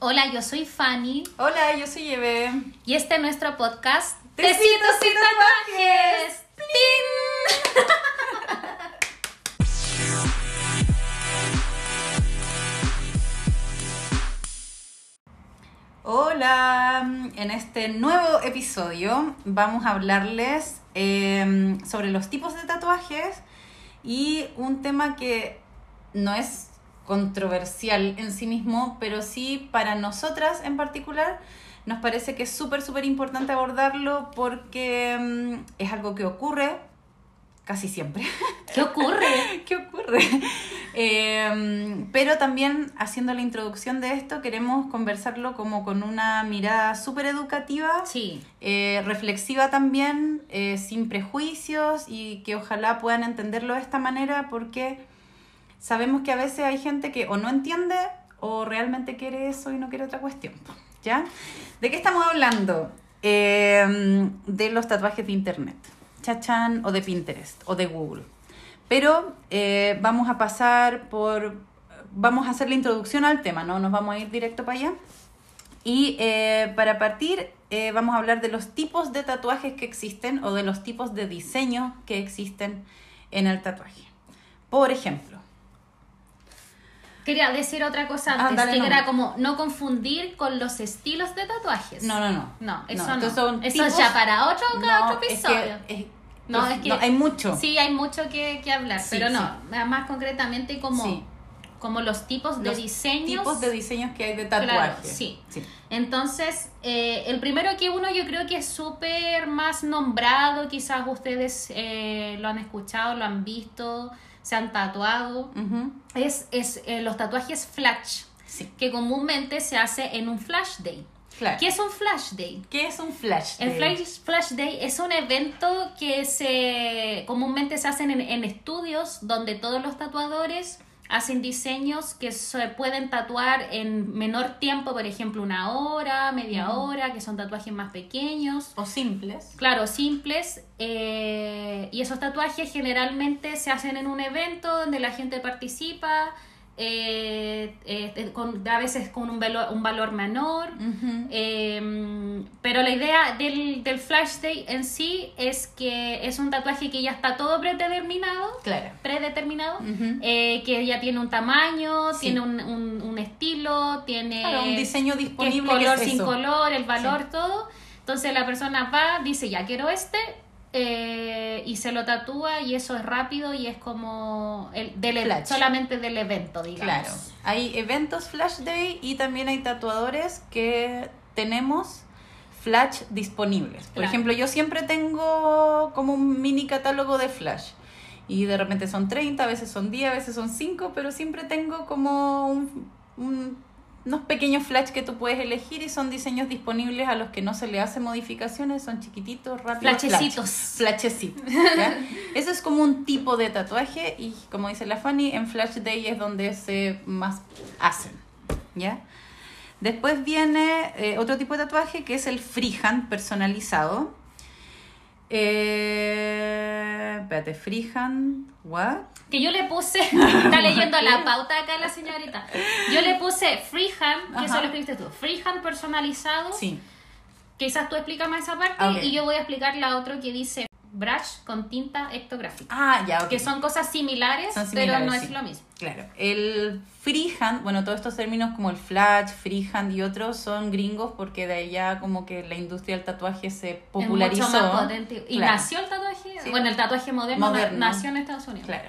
Hola, yo soy Fanny Hola, yo soy Eve. y este es nuestro podcast Tecitos y tatuajes. Hola, en este nuevo episodio vamos a hablarles eh, sobre los tipos de tatuajes y un tema que no es controversial en sí mismo, pero sí para nosotras en particular nos parece que es súper, súper importante abordarlo porque mm, es algo que ocurre casi siempre. ¿Qué ocurre? ¿Qué ocurre? Eh, pero también haciendo la introducción de esto queremos conversarlo como con una mirada súper educativa, Sí, eh, reflexiva también, eh, sin prejuicios y que ojalá puedan entenderlo de esta manera porque sabemos que a veces hay gente que o no entiende o realmente quiere eso y no quiere otra cuestión. ¿Ya? ¿De qué estamos hablando? Eh, de los tatuajes de internet, chachan o de Pinterest o de Google. Pero eh, vamos a pasar por, vamos a hacer la introducción al tema, ¿no? Nos vamos a ir directo para allá. Y eh, para partir, eh, vamos a hablar de los tipos de tatuajes que existen o de los tipos de diseño que existen en el tatuaje. Por ejemplo, quería decir otra cosa Ah, antes, dale, que no. era como no confundir con los estilos de tatuajes. no, no, no. No, eso no. son eso tipos- ya para otro, No, otro es episodio. que- es- No, es- que- no, hay mucho. Sí, hay mucho que, que hablar, Sí, pero no, sí. más concretamente como, Sí. como los tipos de Los diseños. tipos de diseños que hay de tatuaje. Claro, sí. Entonces, eh, el primero que uno yo creo que es súper más nombrado, quizás ustedes eh, lo han escuchado, lo han visto, se han tatuado, es, es eh, los tatuajes flash, Sí, que comúnmente se hace en un flash day. claro. ¿Qué es un flash day? ¿Qué es un flash? El day? Flash, Flash Day es un evento que se comúnmente se hacen en, en estudios donde todos los tatuadores hacen diseños que se pueden tatuar en menor tiempo, por ejemplo, una hora, media hora, que son tatuajes más pequeños. O simples. Claro, simples. eh, y esos tatuajes generalmente se hacen en un evento donde la gente participa, eh, eh, con, a veces con un, velo- un valor menor. Eh, pero la idea del, del Flash Day en sí es que es un tatuaje que ya está todo predeterminado, Claro. predeterminado, eh, que ya tiene un tamaño, Sí. tiene un, un- un estilo, tiene Claro, un diseño disponible. color es sin color, el valor, todo. Entonces la persona va, dice, ya quiero este, eh, y se lo tatúa y eso es rápido y es como el, del, e- Flash. solamente del evento, digamos. Claro, hay eventos Flash Day y también hay tatuadores que tenemos Flash disponibles. Por Claro. ejemplo, yo siempre tengo como un mini catálogo de Flash. Y de repente son 30, a veces son 10, a veces son 5, pero siempre tengo como un- un- unos pequeños flash que tú puedes elegir y son diseños disponibles a los que no se le hace modificaciones, son chiquititos, rápidos. Flashecitos. flash. Flashecitos. ¿ya? Eso es como un tipo de tatuaje y como dice la Fanny, en Flash Day es donde se más hacen. ¿ya? Después viene eh, otro tipo de tatuaje que es el freehand personalizado. Eh, espérate, freehand, what? Que yo le puse, está leyendo la pauta acá la señorita. Yo le puse freehand, que Ajá. eso lo escribiste tú, freehand personalizado. Sí, Quizás tú explicas más esa parte Ah, y yo voy a explicar la otra que dice brush con tinta ectográfica. ah, ya, ok. Que son cosas similares, Son pero no es lo mismo. Claro, el freehand, bueno, todos estos términos como el flash, freehand y otros son gringos porque de allá como que la industria del tatuaje se popularizó. Es mucho más potente. Y Claro. nació el tatuaje, Sí. bueno, el tatuaje moderno, Moderno. nació en Estados Unidos. Claro.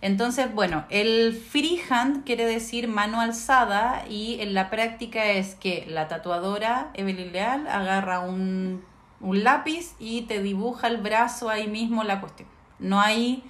Entonces, bueno, el freehand quiere decir mano alzada y en la práctica es que la tatuadora Evelyn Leal agarra un, un lápiz y te dibuja el brazo ahí mismo la cuestión. No hay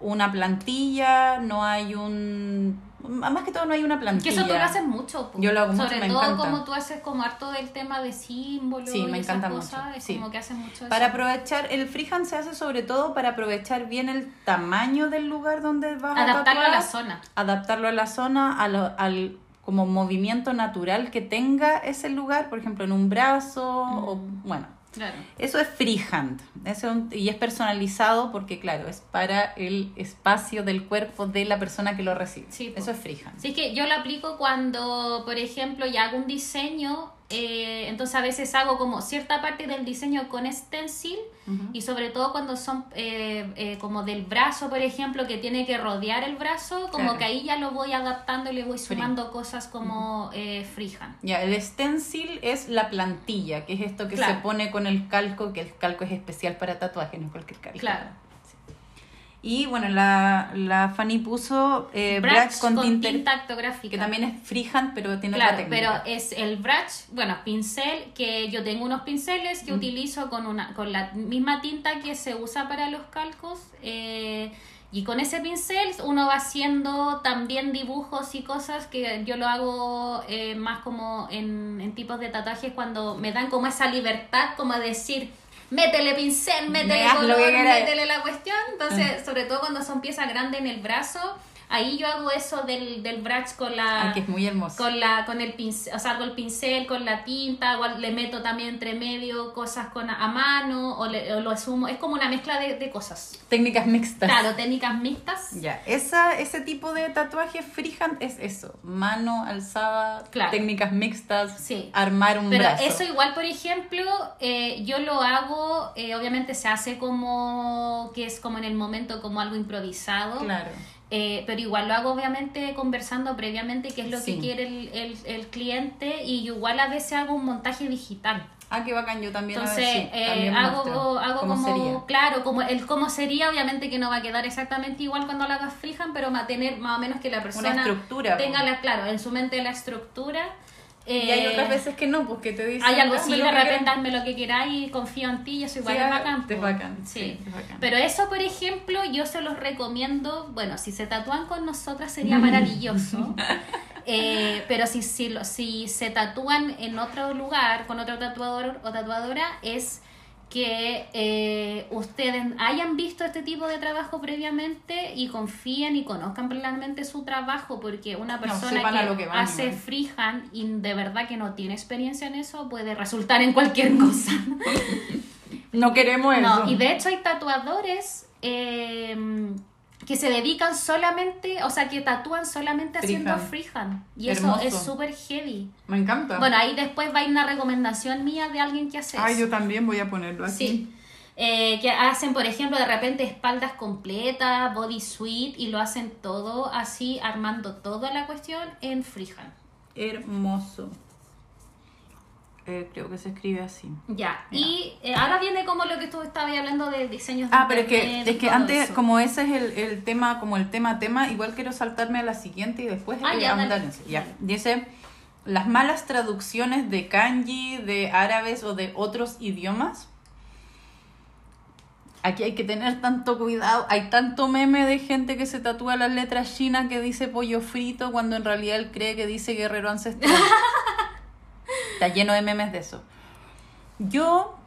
una plantilla, no hay un... Más que todo no hay una Que plantilla. eso tú lo haces mucho. Yo lo hago mucho, Sobre me todo encanta. como tú haces como harto del tema de símbolos Sí, me y esas encanta cosas, mucho, Es sí. como que haces mucho Para eso. aprovechar, el freehand se hace sobre todo para aprovechar bien el tamaño del lugar donde vas a Adaptarlo a la zona. adaptarlo a la zona, a lo- al como movimiento natural que tenga ese lugar, por ejemplo, en un brazo, o Mm. bueno, Claro. Eso es freehand. Es un- y es personalizado porque, claro, es para el espacio del cuerpo de la persona que lo recibe. Sí. Eso es freehand. Así que yo lo aplico cuando, por ejemplo, ya hago un diseño, eh, entonces a veces hago como cierta parte del diseño con stencil y sobre todo cuando son eh, eh, como del brazo, por ejemplo, que tiene que rodear el brazo, como Claro. que ahí ya lo voy adaptando y le voy Free. sumando cosas como eh, freehand. Ya, el stencil es la plantilla, que es esto que Claro. se pone con el calco, que el calco es especial para tatuajes, no cualquier calco. Claro. Y bueno, la, la Fanny puso eh, Brush brush con, con tinta, tinta actográfica. que también es freehand, pero tiene Claro, otra pero técnica. es el brush, bueno, pincel, que yo tengo unos pinceles que utilizo con una con la misma tinta que se usa para los calcos. eh, y con ese pincel uno va haciendo también dibujos y cosas que yo lo hago eh, más como en, en tipos de tatuajes cuando me dan como esa libertad como a decir, métele pincel, métele color, que quieras". métele la cuestión. Entonces, sobre todo cuando son piezas grandes en el brazo, ahí yo hago eso del, del brush con la Ay, que es muy hermoso. con la con el pincel, o sea, hago el pincel con la tinta, igual le meto también entre medio cosas con a mano o, le- o lo sumo, es como una mezcla de, de cosas. Técnicas mixtas. Claro, técnicas mixtas. Ya, esa, ese tipo de tatuaje freehand es eso, mano alzada, Claro. técnicas mixtas, Sí. armar un Pero brazo. eso igual, por ejemplo, eh, yo lo hago, eh, obviamente se hace como que es como en el momento como algo improvisado. Claro. Eh, pero igual lo hago obviamente conversando previamente qué es lo Sí. que quiere el, el, el cliente y igual a veces hago un montaje digital. Ah, qué bacán, yo también. a ver, Entonces, sí, eh, también hago, muestro hago cómo como, sería. claro, como el cómo sería, obviamente que no va a quedar exactamente igual cuando lo hagas freehand, pero va a tener más o menos que la persona estructura, tenga la, claro, en su mente la estructura. Y hay Eh, otras veces que no, porque te dicen. hay algo "Hazme así, lo de que repente quieras". hazme lo que queráis y confío en ti y eso igual Sí, es bacán. es po. bacán, Sí. sí, es bacán. Pero eso, por ejemplo, yo se los recomiendo, bueno, si se tatúan con nosotras sería maravilloso. Eh, pero si, si, lo- si se tatúan en otro lugar, con otro tatuador o tatuadora, es que eh, ustedes hayan visto este tipo de trabajo previamente y confíen y conozcan plenamente su trabajo, porque una persona que, a lo que van, hace igual. freehand y de verdad que no tiene experiencia en eso puede resultar en cualquier cosa. No queremos eso. No, y de hecho hay tatuadores eh, que se dedican solamente, o sea, que tatúan solamente haciendo Freehand. freehand. Y eso es súper heavy. Me encanta. Bueno, ahí después va a ir una recomendación mía de alguien que hace Ay, eso. yo también voy a ponerlo aquí. Sí. Eh, que hacen, por ejemplo, de repente espaldas completas, body suite, y lo hacen todo así, armando toda la cuestión en freehand. Hermoso. Eh, creo que se escribe así. Ya, y eh, ahora viene como lo que tú estabas hablando de diseños de Ah, pero es que, es que antes, eso. como ese es el, el tema, como el tema tema, igual quiero saltarme a la siguiente y después Ah, eh, ya, dale, eso. Ya. dale. Dice, las malas traducciones de kanji, de árabes o de otros idiomas. Aquí hay que tener tanto cuidado. Hay tanto meme de gente que se tatúa las letras chinas que dice pollo frito cuando en realidad él cree que dice guerrero ancestral. Está lleno de memes de eso. Yo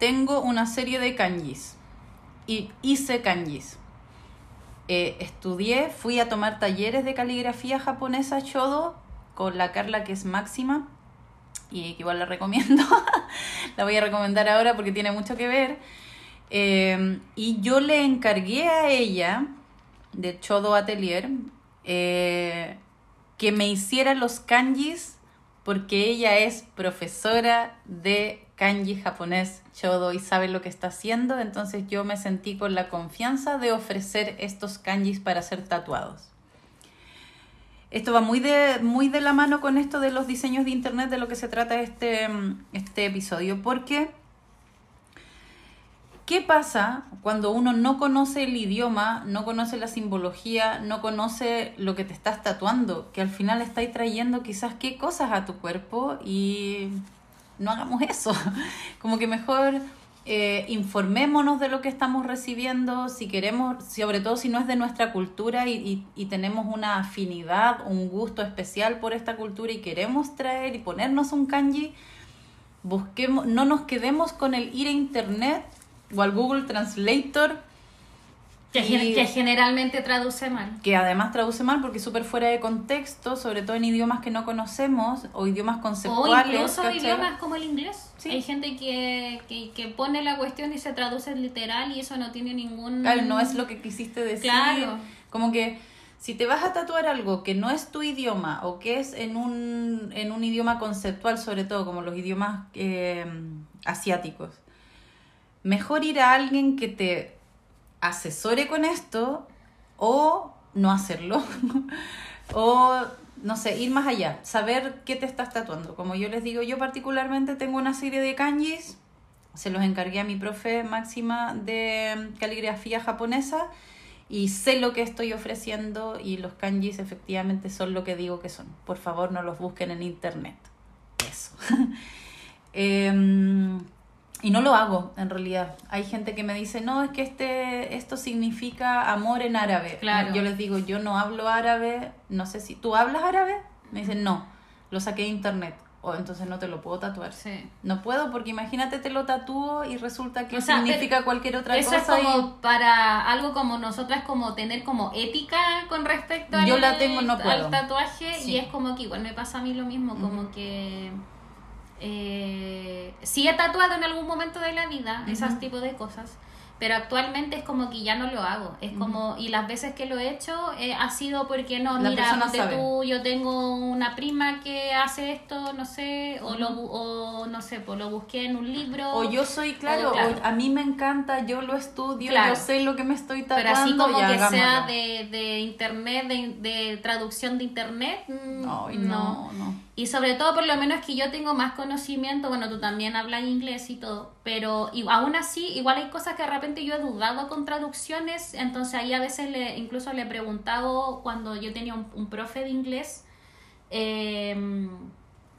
tengo una serie de kanjis y hice kanjis. Eh, estudié, fui a tomar talleres de caligrafía japonesa Shodo con la Carla que es máxima y que igual la recomiendo. la voy a recomendar ahora porque tiene mucho que ver. Eh, y yo le encargué a ella, de Chodo Atelier, eh, que me hiciera los kanjis porque ella es profesora de kanji japonés Chodo y sabe lo que está haciendo, entonces yo me sentí con la confianza de ofrecer estos kanjis para ser tatuados. Esto va muy de, muy de la mano con esto de los diseños de internet, de lo que se trata este, este episodio, porque ¿qué pasa cuando uno no conoce el idioma, no conoce la simbología, no conoce lo que te estás tatuando? Que al final estáis trayendo quizás qué cosas a tu cuerpo y no hagamos eso. Como que mejor eh, informémonos de lo que estamos recibiendo, si queremos, sobre todo si no es de nuestra cultura y, y- tenemos una afinidad, un gusto especial por esta cultura y queremos traer y ponernos un kanji, busquemos, no nos quedemos con el ir a internet o al Google Translator Que, Y- que generalmente traduce mal. que además traduce mal porque es súper fuera de contexto, sobre todo en idiomas que no conocemos o idiomas O conceptuales. incluso ¿cachai? idiomas como el inglés. Sí. Hay gente que, que, que pone la cuestión y se traduce literal y eso no tiene ningún... Claro, no es lo que quisiste decir. Claro. Como que si te vas a tatuar algo que no es tu idioma o que es en un, en un idioma conceptual, sobre todo como los idiomas eh, asiáticos, mejor ir a alguien que te asesore con esto o no hacerlo. o, no sé, ir más allá, saber qué te estás tatuando. Como yo les digo, yo particularmente tengo una serie de kanjis, se los encargué a mi profe máxima de caligrafía japonesa y sé lo que estoy ofreciendo y los kanjis efectivamente son lo que digo que son. Por favor, no los busquen en internet. Eso. Em, y no lo hago, en realidad. Hay gente que me dice, no, es que este, esto significa amor en árabe. Claro. Yo les digo, yo no hablo árabe, no sé si... ¿Tú hablas árabe? Me dicen, no, lo saqué de internet. O entonces no te lo puedo tatuar. Sí. No puedo porque imagínate te lo tatúo y resulta que O sea, significa cualquier otra Eso cosa. es y- como para algo como nosotras, como tener como ética con respecto al, Yo la tengo, no puedo. al tatuaje Sí. y es como que igual me pasa a mí lo mismo, como que eh, sí he tatuado en algún momento de la vida esos Ujú. tipos de cosas, pero actualmente es como que ya no lo hago, es como, y las veces que lo he hecho eh, ha sido porque no, La mira, ponte tú, yo tengo una prima que hace esto, no sé, o, lo, o no sé, pues lo busqué en un libro. O yo soy, claro, O, claro. o a mí me encanta, yo lo estudio, Claro. yo sé lo que me estoy tatuando. Pero así como que sea de, de internet, de, de traducción de internet, mm, no. no, no. Y sobre todo, por lo menos que yo tengo más conocimiento, bueno, tú también hablas inglés y todo, pero y, aún así, igual hay cosas que de repente yo he dudado con traducciones, entonces ahí a veces le, incluso le he preguntado cuando yo tenía un, profe de inglés, eh,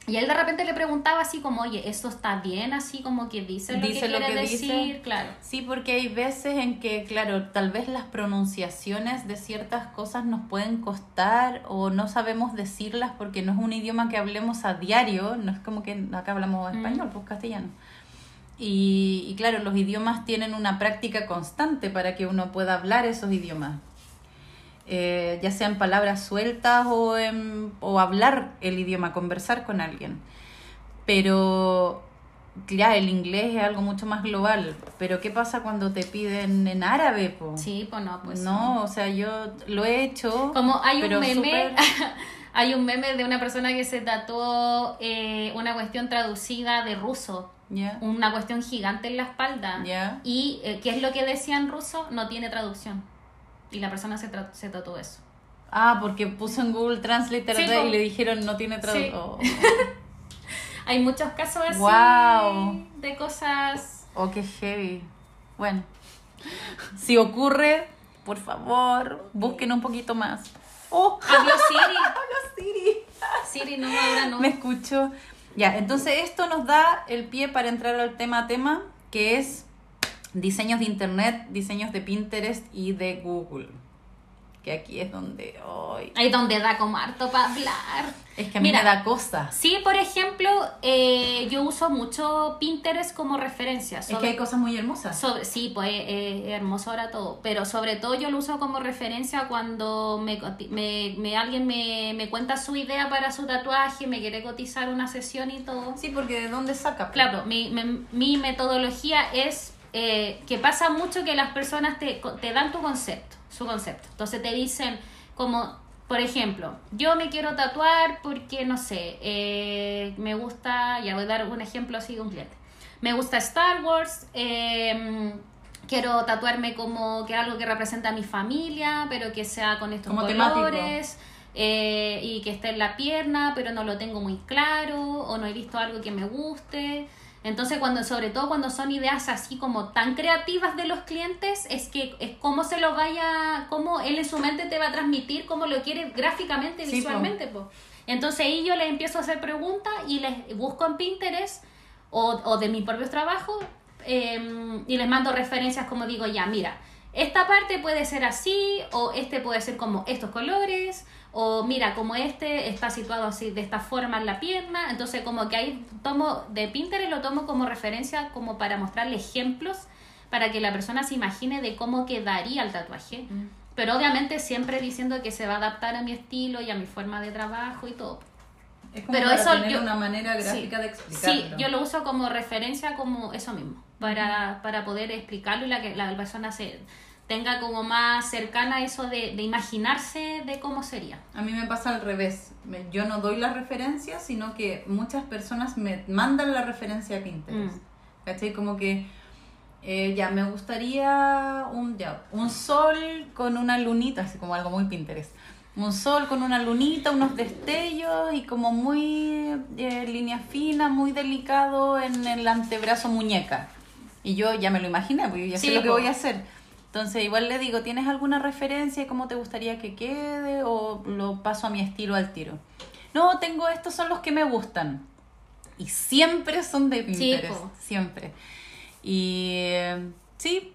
y él de repente le preguntaba así como, oye, ¿esto está bien? Así como que dice lo Dice que lo quiere que decir, dice. claro. Sí, porque hay veces en que, claro, tal vez las pronunciaciones de ciertas cosas nos pueden costar o no sabemos decirlas porque no es un idioma que hablemos a diario, no es como que acá hablamos Mm. español, pues castellano. Y, y claro, los idiomas tienen una práctica constante para que uno pueda hablar esos idiomas. Eh, ya sean palabras sueltas o, en- o hablar el idioma, conversar con alguien. Pero, claro, el inglés es algo mucho más global. Pero, ¿qué pasa cuando te piden en árabe? po? Sí, pues no, pues no, o sea, yo lo he hecho. Como hay un meme, hay un meme de una persona que se tatuó eh, una cuestión traducida de ruso, Ya, una cuestión gigante en la espalda. ya. Y eh, ¿qué es lo que decía en ruso? No tiene traducción. Y la persona se, se tatuó eso. Ah, porque puso en Google Translate y le dijeron no tiene Sí. traducción. Hay muchos casos así Guau. de cosas. Oh, qué heavy. Bueno, si ocurre, por favor, busquen un poquito más. Oh, Habló Siri. hola Siri. Siri no, ahora no. Me escucho. Ya, entonces esto nos da el pie para entrar al tema a tema, que es diseños de internet, diseños de Pinterest y de Google. Que aquí es donde hoy Ahí donde da como harto para hablar. es que a mí Mira. me da cosas. Sí, por ejemplo, eh, yo uso mucho Pinterest como referencia. Es que hay cosas muy hermosas. Sobre, sí, pues eh, es hermoso ahora todo, pero sobre todo yo lo uso como referencia cuando me, me, me- alguien me, me cuenta su idea para su tatuaje, me quiere cotizar una sesión y todo. Sí, porque ¿de dónde saca? Claro, mi, mi, mi metodología es eh, que pasa mucho que las personas te, te dan tu concepto, su concepto. Entonces te dicen como, por ejemplo, yo me quiero tatuar porque, no sé, eh, me gusta, ya voy a dar un ejemplo así de un cliente. Me gusta Star Wars, eh, quiero tatuarme como que algo que representa a mi familia, pero que sea con estos Como colores. eh, y que esté en la pierna, pero no lo tengo muy claro, o no he visto algo que me guste. Entonces, cuando, sobre todo cuando son ideas así como tan creativas de los clientes, es que es cómo se lo vaya, cómo él en su mente te va a transmitir, cómo lo quiere gráficamente, Sí, po. visualmente. po. Entonces ahí yo les empiezo a hacer preguntas y les busco en Pinterest o, o de mis propios trabajos eh, y les mando referencias como digo, ya, mira, esta parte puede ser así o este puede ser como estos colores o mira, como este está situado así de esta forma en la pierna. Entonces como que ahí tomo de Pinterest lo tomo como referencia como para mostrarle ejemplos para que la persona se imagine de cómo quedaría el tatuaje. Pero obviamente siempre diciendo que se va a adaptar a mi estilo y a mi forma de trabajo y todo. Es como Pero para eso tener yo- una manera gráfica sí, de explicarlo. Sí, yo lo uso como referencia como eso mismo, para, para poder explicarlo y la que la persona se tenga como más cercana eso de, de imaginarse de cómo sería. A mí me pasa al revés. Me- Yo no doy la referencia, sino que muchas personas me mandan la referencia a Pinterest. Mm. ¿Cachai? Como que eh, ya me gustaría un, ya, un sol con una lunita, así como algo muy Pinterest. Un sol con una lunita, unos destellos y como muy eh, línea fina, muy delicado en el antebrazo muñeca. Y yo ya me lo imaginé, porque yo ya Sí, sé lo que voy a hacer. Entonces igual le digo, ¿tienes alguna referencia cómo te gustaría que quede o lo paso a mi estilo al tiro? No, tengo estos son los que me gustan. Y siempre son de Pinterest, siempre. Y eh, sí,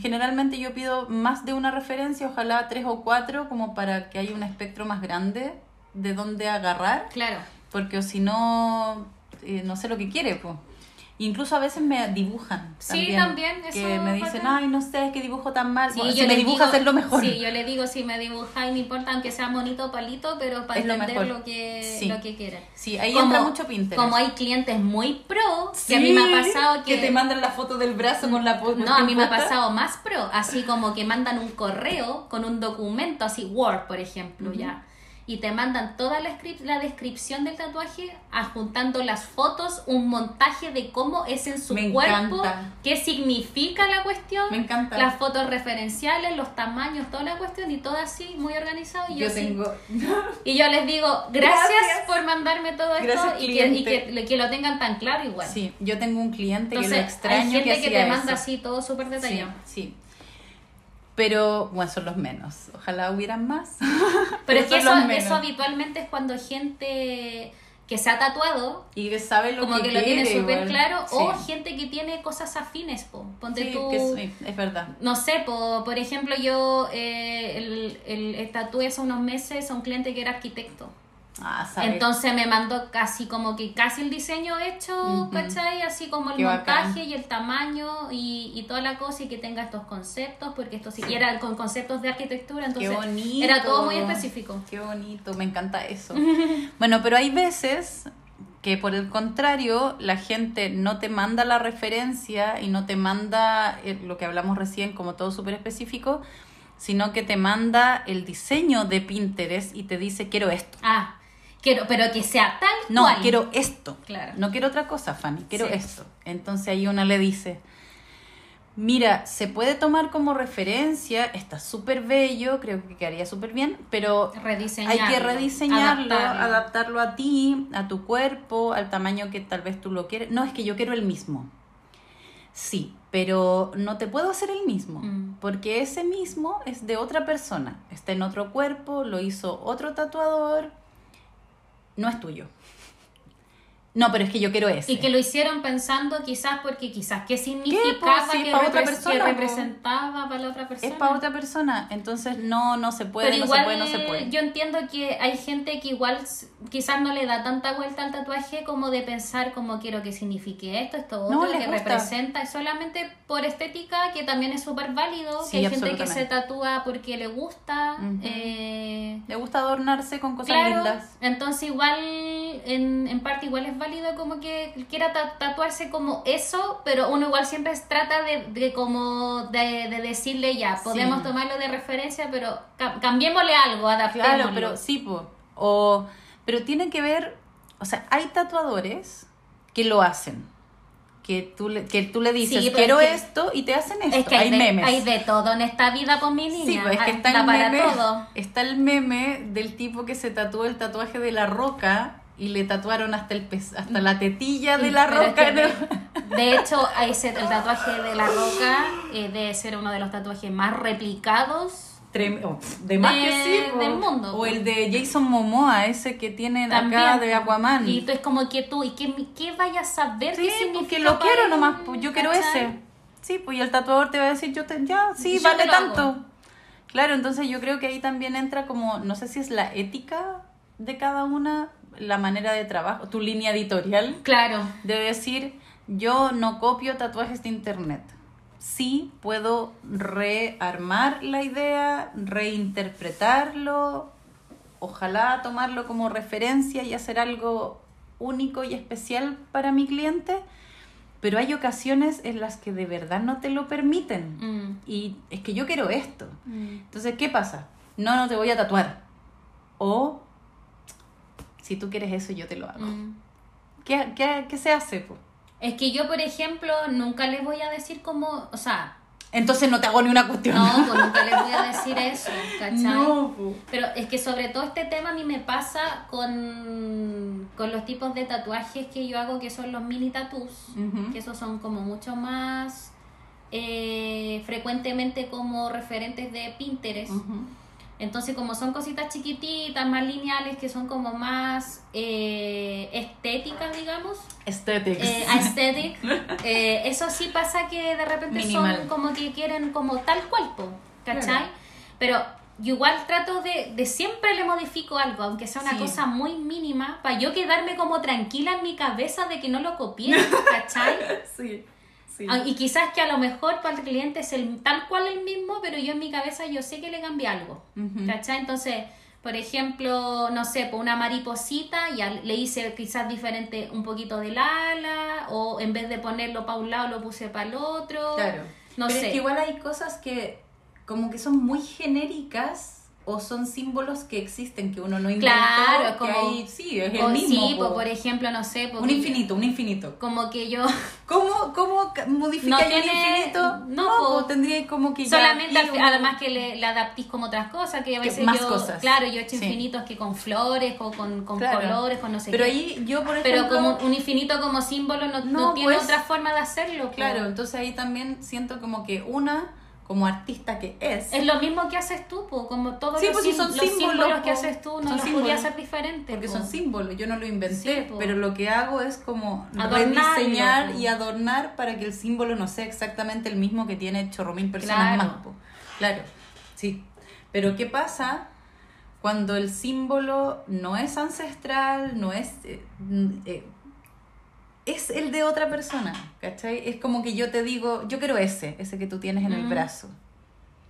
generalmente yo pido más de una referencia, ojalá tres o cuatro, como para que haya un espectro más grande de dónde agarrar, Claro. porque o si no, eh, no sé lo que quiere, pues. Incluso a veces me dibujan. Sí, También, también, eso Que me dicen, bacán. ay, no sé, es que dibujo tan mal. Sí, Bueno, yo si me dibujas digo- es lo mejor. Sí, yo le digo si me dibuja y no importa aunque sea bonito o palito, pero para Es lo entender mejor. lo que, Sí. lo que quiera. Sí, ahí Como- entra mucho Pinterest. Como hay clientes muy pro, que a mí me ha pasado que... te mandan la foto del brazo con la No, a mí me ha pasado más pro, así como que mandan un correo con un documento, así Word, por ejemplo, ya. Y te mandan toda la, script- la descripción del tatuaje, adjuntando las fotos, un montaje de cómo es en su Me cuerpo, encanta. qué significa la cuestión, Me encanta. las fotos referenciales, los tamaños, toda la cuestión y todo así, muy organizado. Y yo, Yo sí- tengo. y yo les digo, gracias, Gracias. por mandarme todo esto y, que, y cliente. que, que lo tengan tan claro igual. Sí, yo tengo un cliente que lo extraño hay gente que, te manda así todo súper detallado. Sí, sí. Pero, bueno, son los menos. Ojalá hubieran más. Pero es que eso, eso habitualmente es cuando gente que se ha tatuado, Y que sabe lo como que, que, lo tiene quiere súper claro, o gente que tiene cosas afines, po. Ponte Sí, tú, que sí, es verdad. no sé, po, por ejemplo, yo eh, el, el, el tatué hace unos meses a un cliente que era arquitecto. Ah. Entonces me mandó casi como que casi el diseño hecho, Ujú. ¿cachai? Así como el Qué montaje bacán. y el tamaño y, y toda la cosa y que tenga estos conceptos, porque esto sí, y era con conceptos de arquitectura, Qué entonces bonito. era todo muy específico. Qué bonito, me encanta eso. bueno, pero hay veces que por el contrario, la gente no te manda la referencia y no te manda eh, lo que hablamos recién como todo súper específico, sino que te manda el diseño de Pinterest y te dice quiero esto. Ah, quiero, pero que sea tal No, cual. quiero esto. Claro. No quiero otra cosa, Fanny, quiero Sí. esto. Entonces ahí una le dice, mira, se puede tomar como referencia, está súper bello, creo que quedaría súper bien, pero hay que rediseñarlo, adaptarlo. adaptarlo a ti, a tu cuerpo, al tamaño que tal vez tú lo quieres. No, es que yo quiero el mismo. Sí, pero no te puedo hacer el mismo, Mm. porque ese mismo es de otra persona, está en otro cuerpo, lo hizo otro tatuador, no es tuyo. No, pero es que yo quiero ese. Y que lo hicieron pensando quizás porque quizás qué significaba Sí, que, otra persona, representaba para la otra persona. es para otra persona, entonces no, no se puede, Pero no igual se puede, no se puede. yo entiendo que hay gente que igual quizás no le da tanta vuelta al tatuaje como de pensar como quiero que signifique esto, esto, otro, No, que gusta. representa, es solamente por estética, que también es súper válido, Sí, que hay gente que se tatúa porque le gusta. Eh, Le gusta adornarse con cosas Claro, lindas. entonces igual, en, en parte igual es válido como que quiera ta- tatuarse como eso, pero uno igual siempre trata de, de como de, de decirle ya, podemos Sí. tomarlo de referencia, pero ca- cambiémosle algo, adaptémoslo. Claro, pero sí, po. O, pero tiene que ver, o sea, hay tatuadores que lo hacen. Que tú le, que tú le dices, Sí, quiero es que- esto y te hacen esto. Es que hay, hay de, memes. hay de todo en esta vida, pues mi niña. Sí, pues es que Hay- está da el, para meme, todo. está el meme del tipo que se tatuó el tatuaje de la roca y le tatuaron hasta el pez, hasta la tetilla de la es roca. que ¿no? de, de hecho, ese- el tatuaje de la roca eh, debe ser uno de los tatuajes más replicados. Trem- oh, de más De- que sí, del mundo, O el de Jason Momoa, ese que tienen También, acá de. Aquaman. Y tú es como que tú, ¿y qué, qué vayas a saber? Sí, qué significa lo para quiero nomás, pues yo quiero ¿Cachai? ese. Sí, pues y el tatuador te va a decir, yo te, ya, sí, Yo vale lo tanto. hago. Claro, entonces yo creo que ahí también entra como, no sé si es la ética de cada una, la manera de trabajo, tu línea editorial, Claro. de decir, yo no copio tatuajes de internet. sí puedo rearmar la idea, reinterpretarlo, ojalá tomarlo como referencia y hacer algo único y especial para mi cliente, pero hay ocasiones en las que de verdad no te lo permiten. Mm. Y es que yo quiero esto. Entonces, ¿qué pasa? No, no te voy a tatuar. O, si tú quieres eso, yo te lo hago. Mm. ¿Qué, qué, qué se hace? po? Es que yo, por ejemplo, nunca les voy a decir como, o sea, Entonces no te hago ni una cuestión. no, pues nunca les voy a decir eso, ¿cachai? No, po. Pero es que sobre todo este tema a mí me pasa con, con los tipos de tatuajes que yo hago, que son los mini tattoos, Ujú. que esos son como mucho más eh, frecuentemente como referentes de Pinterest. Ujú. Entonces, como son cositas chiquititas, más lineales, que son como más eh, estéticas, digamos, Aesthetics. eh, aesthetic, eh, eso sí pasa que de repente Minimal. son como que quieren como tal cuerpo, ¿cachai? Claro. Pero yo igual trato de, de siempre le modifico algo, aunque sea una Sí. cosa muy mínima, para yo quedarme como tranquila en mi cabeza de que no lo copié, ¿cachai? sí, sí. Ah, Y quizás que a lo mejor para el cliente es el, tal cual el mismo, pero yo en mi cabeza yo sé que le cambié algo. Entonces, por ejemplo, no sé, por una mariposita, ya le hice quizás diferente un poquito del ala, o en vez de ponerlo para un lado lo puse para el otro. Claro. No Pero sé. es que igual hay cosas que como que son muy genéricas o son símbolos que existen que uno no inventó. Claro, que como- hay- sí, es el O mismo. sí, po. po, por ejemplo, no sé. un infinito, un infinito. Como que yo ¿Cómo, cómo ca- modificáis No el tiene- infinito? no, po, po. tendría como que ya solamente fi- un- además que le, le adaptís como otras cosas, que a Que veces más yo, cosas. claro, yo he hecho Sí. infinitos que con flores, o con, con Claro. colores, con no sé Pero qué. ahí yo, por Pero ejemplo... como un infinito como símbolo no, no No, tiene pues, otra forma de hacerlo. po. Claro, entonces ahí también siento como que una, como artista que es... Es lo mismo que haces tú, po, como todos Sí, los, si son los símbolos, símbolos que haces tú no los podías hacer diferente. Porque po. son símbolos, yo no lo inventé, Sí, pero lo que hago es como rediseñar po. y adornar para que el símbolo no sea exactamente el mismo que tiene chorro mil personas Claro. más. Claro, sí. Pero ¿qué pasa cuando el símbolo no es ancestral, no es... eh, eh, es el de otra persona, ¿cachai? Es como que yo te digo, yo quiero ese, ese que tú tienes en el Mm. brazo.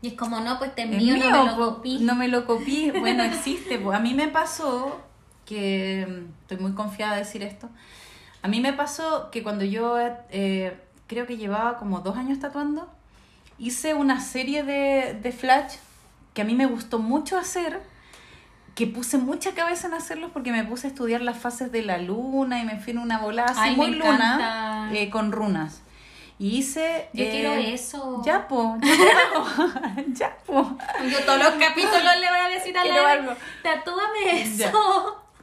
Y es como, no, pues te envío, mío, no me lo copies. No me lo copié. Bueno, existe. po. A mí me pasó que, estoy muy confiada de decir esto, a mí me pasó que cuando yo eh, creo que llevaba como dos años tatuando, hice una serie de, de flash que a mí me gustó mucho hacer, que puse mucha cabeza en hacerlos porque me puse a estudiar las fases de la luna y me fui en una volada así Ay, muy luna eh, con runas. Y hice... Yo eh, quiero eso. Ya, po. Ya, po. Yo todos los capítulos le voy a decir a la algo. tatúame eso. Ya.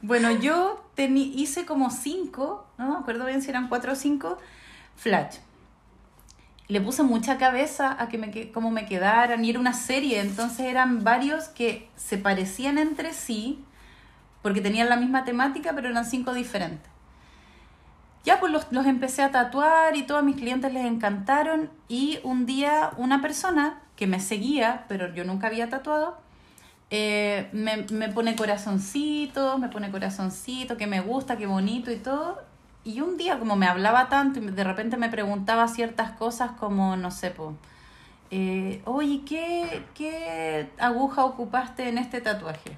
Bueno, yo hice como cinco, no me acuerdo bien si eran cuatro o cinco, flash. Le puse mucha cabeza a que me, cómo me quedaran y era una serie, entonces eran varios que se parecían entre sí porque tenían la misma temática, pero eran cinco diferentes. Ya pues los, los empecé a tatuar y todos mis clientes les encantaron y un día una persona que me seguía, pero yo nunca había tatuado, eh, me, me pone corazoncito, me pone corazoncito, que me gusta, que bonito y todo. Y un día como me hablaba tanto y de repente me preguntaba ciertas cosas como, no sé, po, eh, ¿qué, ¿qué aguja ocupaste en este tatuaje?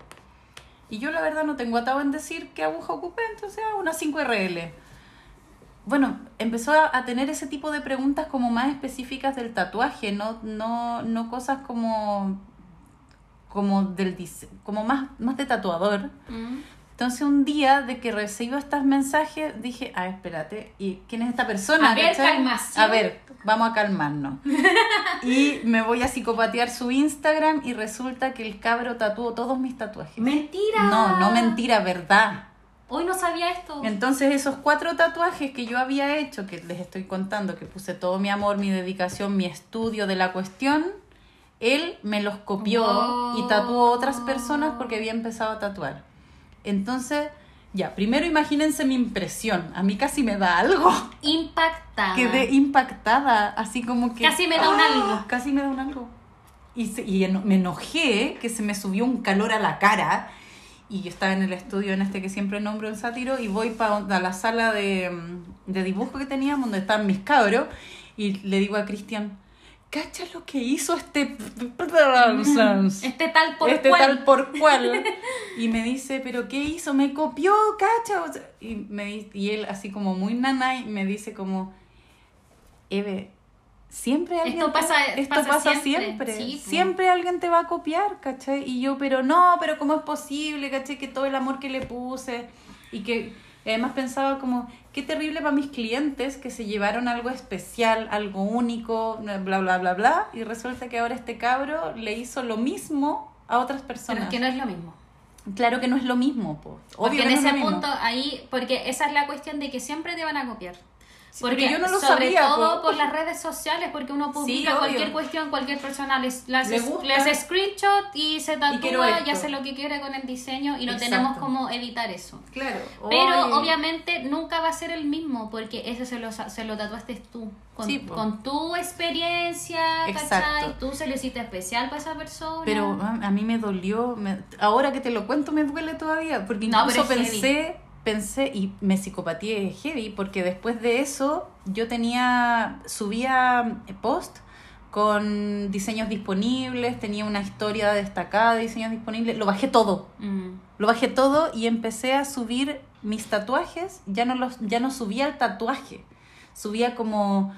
Y yo la verdad no tengo atado en decir qué aguja ocupé, entonces ah, una 5RL. Bueno, empezó a, tener ese tipo de preguntas como más específicas del tatuaje, no, no, no cosas como, como del como más, más de tatuador. Mm. Entonces un día de que recibo estos mensajes dije, ah, espérate, ¿y quién es esta persona? A ver, calmación. A ver, vamos a calmarnos. y me voy a psicopatear su Instagram y resulta que el cabro tatuó todos mis tatuajes. Mentira. No, no mentira, verdad. Hoy no sabía esto. Entonces esos cuatro tatuajes que yo había hecho, que les estoy contando, que puse todo mi amor, mi dedicación, mi estudio de la cuestión, él me los copió y tatuó otras personas porque había empezado a tatuar. Entonces, ya, primero imagínense mi impresión. A mí casi me da algo. Impactada. Quedé impactada, así como que... Casi me da un ¡Ah! algo. Casi me da un algo. Y, se- y eno- me enojé que se me subió un calor a la cara. Y yo estaba en el estudio en este que siempre nombro en Sátiro y voy para la sala de, mm, de dibujo que teníamos, donde estaban mis cabros, y le digo a Cristian, cacha lo que hizo este... Este tal por este cual. tal por cual. Y me dice, ¿pero qué hizo? Me copió, cacha. O sea, y, me, y él así como muy nanay me dice como, Eve, siempre alguien... Esto te- pasa- esto pasa pasa, siempre, siempre. sí, siempre alguien te va a copiar, ¿cachai? Y yo, pero no, pero ¿cómo es posible, cachai? Que todo el amor que le puse y que y además pensaba como, qué terrible para mis clientes que se llevaron algo especial, algo único, bla, bla, bla, bla. Y resulta que ahora este cabro le hizo lo mismo a otras Pero personas. es que no es lo mismo. Claro que no es lo mismo, po. Porque en no ese punto ahí, porque esa es la cuestión de que siempre te van a copiar. Porque yo no lo sobre sabía, todo po. por las redes sociales, porque uno publica cualquier cuestión, cualquier persona les, le hace, Le gusta. le hace screenshot y se tatúa y esto. hace lo que quiere con el diseño y no Exacto. tenemos cómo evitar eso. Claro. Pero obviamente nunca va a ser el mismo porque ese se lo, se lo tatuaste tú. Con, Sí, po. con tu experiencia. ¿cachai? Tú se lo hiciste especial para esa persona. Pero a mí me dolió, me- ahora que te lo cuento me duele todavía, porque No, incluso es pensé, pensé y me psicopatíe heavy, porque después de eso yo tenía, subía post con diseños disponibles, tenía una historia destacada de diseños disponibles, lo bajé todo, Mm. lo bajé todo y empecé a subir mis tatuajes, ya no, los, ya no subía el tatuaje, subía como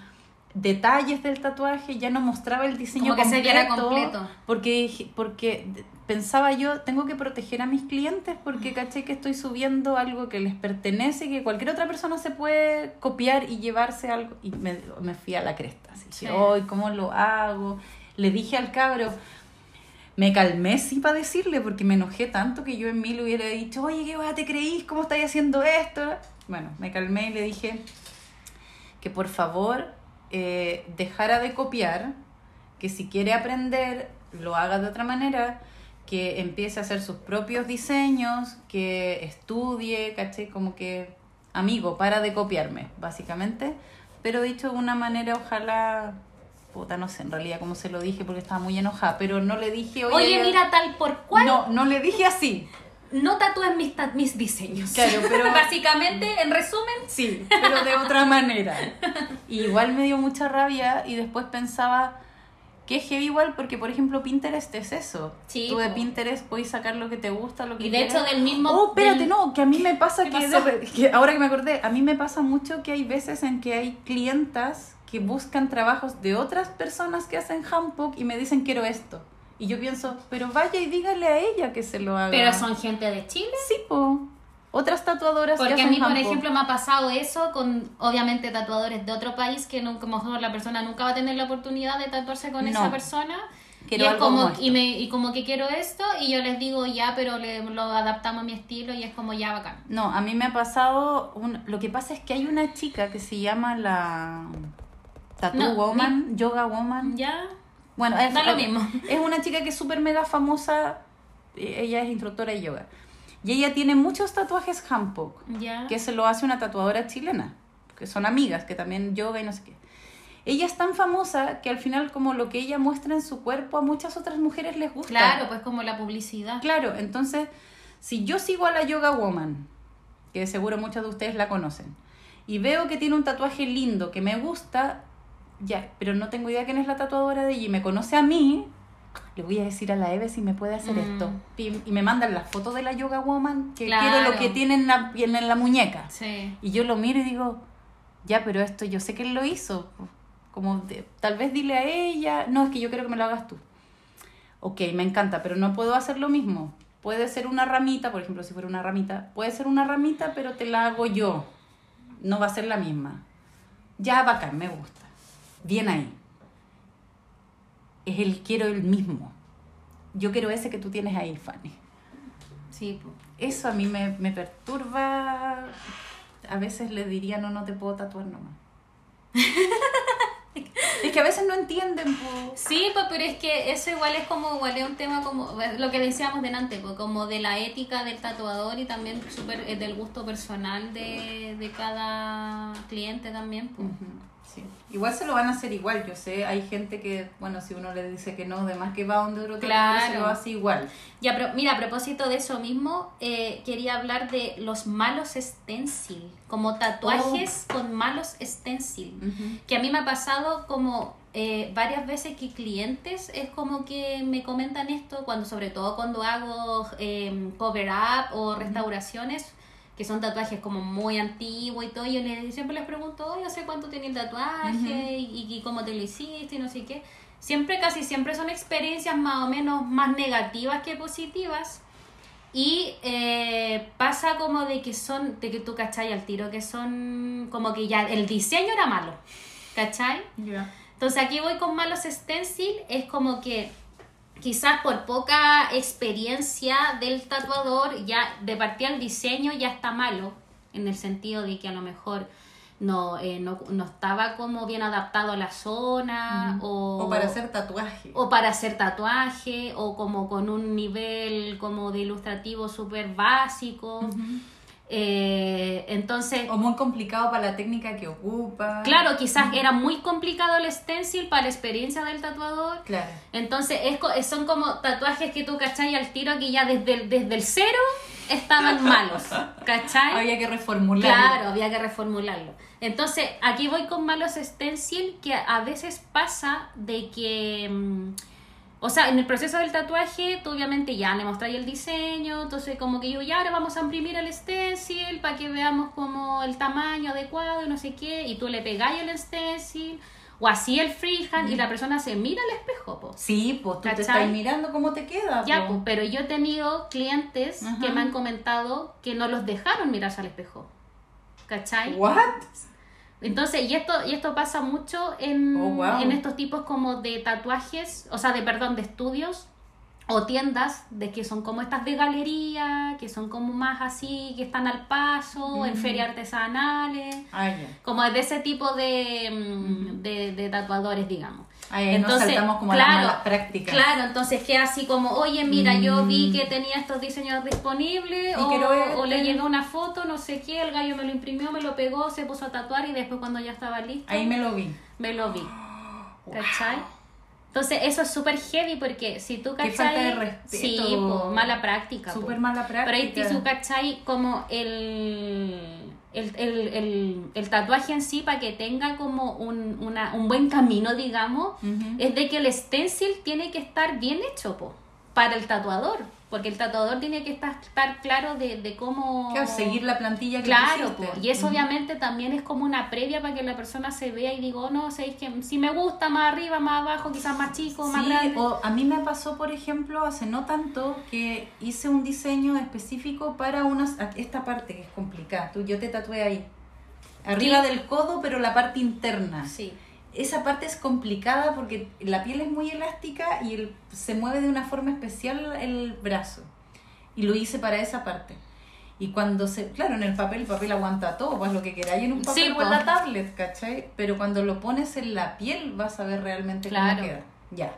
detalles del tatuaje, ya no mostraba el diseño Como que completo, viera completo. porque porque pensaba yo, tengo que proteger a mis clientes porque caché que estoy subiendo algo que les pertenece y que cualquier otra persona se puede copiar y llevarse algo y me, me fui a la cresta, así Sí. que, "Ay, ¿cómo lo hago? Le dije al cabro, me calmé sí para decirle porque me enojé tanto que yo en mí le hubiera dicho, oye, ¿qué weá te creís? ¿Cómo estáis haciendo esto? Bueno, me calmé y le dije que por favor eh, dejara de copiar, que si quiere aprender lo haga de otra manera, que empiece a hacer sus propios diseños, que estudie, caché, como que, amigo, para de copiarme, básicamente. Pero dicho de una manera, ojalá, puta, no sé en realidad cómo se lo dije porque estaba muy enojada, pero no le dije, oye, Oye, mira tal por cual. no, no le dije así. no tatúes mis, mis diseños. Claro, pero- Básicamente, en resumen, Sí, pero de otra manera. Y igual me dio mucha rabia y después pensaba que es heavy igual porque, por ejemplo, Pinterest es eso. Sí, Tú de po. Pinterest puedes sacar lo que te gusta, lo que y de quieres. hecho del mismo... Oh, espérate, del- no, que a mí me pasa que ahora que me acordé, a mí me pasa mucho que hay veces en que hay clientas que buscan trabajos de otras personas que hacen handbook y me dicen quiero esto. Y yo pienso, pero vaya y dígale a ella que se lo haga. Pero son gente de Chile. Sí, po. Otras tatuadoras que Porque a hacen mí, por ejemplo, me ha pasado eso con, obviamente, tatuadores de otro país que nunca, a mejor la persona nunca va a tener la oportunidad de tatuarse con No. esa persona. Quiero y, es algo como, y, me, y como que quiero esto y yo les digo ya, pero le, lo adaptamos a mi estilo y es como ya bacán. No, a mí me ha pasado. Un... Lo que pasa es que hay una chica que se llama la. Tattoo No, Woman, Yoga Woman. Ya. Bueno, es, Da lo mismo. es una chica que es súper mega famosa. eh, Ella es instructora de yoga. Y ella tiene muchos tatuajes handpoke, Ya. que se lo hace una tatuadora chilena, que son amigas, que también yoga y no sé qué. Ella es tan famosa que al final como lo que ella muestra en su cuerpo a muchas otras mujeres les gusta. Claro, pues como la publicidad. Claro, entonces, si yo sigo a la Yoga Woman, que seguro muchos de ustedes la conocen, y veo que tiene un tatuaje lindo que me gusta, ya, pero no tengo idea quién es la tatuadora de ella y me conoce a mí, le voy a decir a la Eve si me puede hacer Mm. esto. Pim, Y me mandan la foto de la Yoga Woman, que Claro. quiero lo que tiene en la, en la muñeca. Sí. Y yo lo miro y digo, ya, pero esto yo sé que él lo hizo. Como, de- tal vez dile a ella, no, es que yo quiero que me lo hagas tú. Ok, me encanta, pero no puedo hacer lo mismo. Puede ser una ramita, por ejemplo, si fuera una ramita, puede ser una ramita, pero te la hago yo. No va a ser la misma. Ya, bacán, me gusta. Bien ahí. Es el quiero el mismo. Yo quiero ese que tú tienes ahí, Fanny. Sí, pues. Eso a mí me, me perturba. A veces le diría, no, no te puedo tatuar nomás. es que a veces no entienden, po. Sí, pues, pero es que eso igual es como, igual es un tema como lo que decíamos delante, pues, como de la ética del tatuador y también súper eh, del gusto personal de, de cada cliente también. Pues. Sí. Igual se lo van a hacer igual, yo sé, hay gente que, bueno, si uno le dice que no, además que va donde otro Claro. se lo hace igual. Ya, pero mira, a propósito de eso mismo, eh, quería hablar de los malos stencil, como tatuajes con malos stencil. Ujú. Que a mí me ha pasado como eh, varias veces que clientes es como que me comentan esto, cuando sobre todo cuando hago eh, cover up o restauraciones, que son tatuajes como muy antiguos y todo, yo les, siempre les pregunto, oye, ¿hace cuánto tiene el tatuaje? Y, y cómo te lo hiciste? Y no sé qué. Siempre, casi siempre son experiencias más o menos más negativas que positivas. Y eh, pasa como de que son, de que tú cachai al tiro, que son como que ya el diseño era malo, ¿cachai? Ya. Entonces aquí voy con malos stencil, es como que quizás por poca experiencia del tatuador, ya de partida el diseño ya está malo, en el sentido de que a lo mejor no, eh, no, no estaba como bien adaptado a la zona o, O para hacer tatuaje. o para hacer tatuaje o como con un nivel como de ilustrativo súper básico. Eh, entonces, O muy complicado para la técnica que ocupa. claro, quizás era muy complicado el stencil para la experiencia del tatuador. Claro. Entonces, es, son como tatuajes que tú, ¿cachai? Al tiro que ya desde el, desde el cero estaban malos, ¿cachai? Había que reformular. Claro, había que reformularlo. Entonces, aquí voy con malos stencil que a veces pasa de que, mm, o sea, en el proceso del tatuaje, tú obviamente ya le mostráis el diseño, entonces como que yo ya ahora vamos a imprimir el stencil para que veamos como el tamaño adecuado y no sé qué, y tú le pegáis el stencil, o así el freehand, y la persona se mira al espejo, po. Sí, pues tú te estás mirando cómo te queda. Ya, po. pues, pero yo he tenido clientes Ajá. que me han comentado que no los dejaron mirarse al espejo. ¿Cachai? What? Entonces, y esto, y esto pasa mucho en, Oh, wow. en estos tipos como de tatuajes, o sea, de perdón, de estudios o tiendas de que son como estas de galería, que son como más así, que están al paso, en ferias artesanales, Ah, ya. como de ese tipo de, mm, de, de tatuadores, digamos. Ay, nos saltamos como a las prácticas. Claro, entonces queda así como, oye, mira, yo vi Mm. que tenía estos diseños disponibles, o, le llegó una foto, no sé qué, el gallo me lo imprimió, me lo pegó, se puso a tatuar y después cuando ya estaba listo, Ahí me lo vi. me lo vi. ¿Cachai? Entonces eso es súper heavy porque si tú Qué cachai... falta de respeto. Sí, po, mala práctica. Súper mala práctica. Pero ahí si tú cachai como el, el, el, el, el tatuaje en sí para que tenga como un, una, un buen camino, digamos, es de que el stencil tiene que estar bien hecho po, para el tatuador. Porque el tatuador tiene que estar, estar claro de, de cómo... Claro, seguir la plantilla que Claro, y eso obviamente también es como una previa para que la persona se vea y diga, oh, no, sé, que si me gusta más arriba, más abajo, quizás más chico, más Sí, grande. o a mí me pasó, por ejemplo, hace no tanto que hice un diseño específico para unas, esta parte que es complicada. Tú, yo te tatué ahí. Arriba Sí. del codo, pero la parte interna. Sí. Esa parte es complicada porque la piel es muy elástica y el- se mueve de una forma especial el brazo. Y lo hice para esa parte. Y cuando se, claro, en el papel, el papel aguanta todo, pues lo que queráis en un papel Sí, po. la tablet, ¿cachai? Pero cuando lo pones en la piel vas a ver realmente Claro. cómo queda. Ya.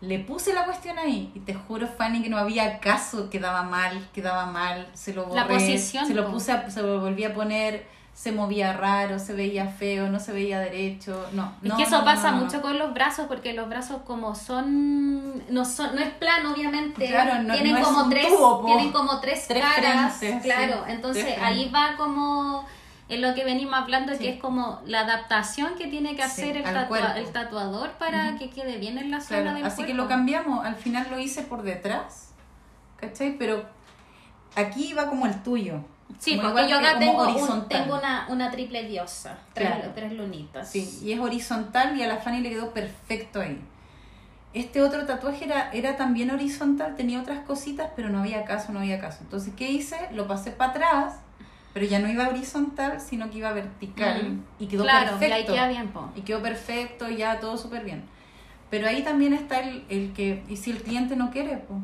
Le puse la cuestión ahí y te juro, Fanny, que no había caso, quedaba mal, quedaba mal, se lo borré, La posición, se lo puse, a- se lo volví a poner, se movía raro, se veía feo, no se veía derecho, no. Es no, que eso no, pasa no, mucho con los brazos, porque los brazos como son, no son, no es plano obviamente, Claro, no- tienen es como tres, tubo, tienen como tres, Tres caras, frentes, sí, claro, entonces ahí va como en lo que venimos hablando, Sí. que es como la adaptación que tiene que Sí, hacer el, tatua- el tatuador para que quede bien en la zona Claro, del así que lo cambiamos, al final lo hice por detrás, ¿cachai? Pero aquí va como el tuyo. Sí, porque yo acá tengo, un- tengo una, una triple diosa, tres, Claro. tres lunitas. Sí, y es horizontal y a la Fanny le quedó perfecto ahí. Este otro tatuaje era, era también horizontal, tenía otras cositas, pero no había caso, no había caso. Entonces, ¿qué hice? Lo pasé para atrás, pero ya no iba horizontal, sino que iba vertical Mm. y quedó claro, perfecto. queda bien, po. y quedó perfecto, ya todo súper bien. Pero ahí también está el, el que, y si el cliente no quiere, pues.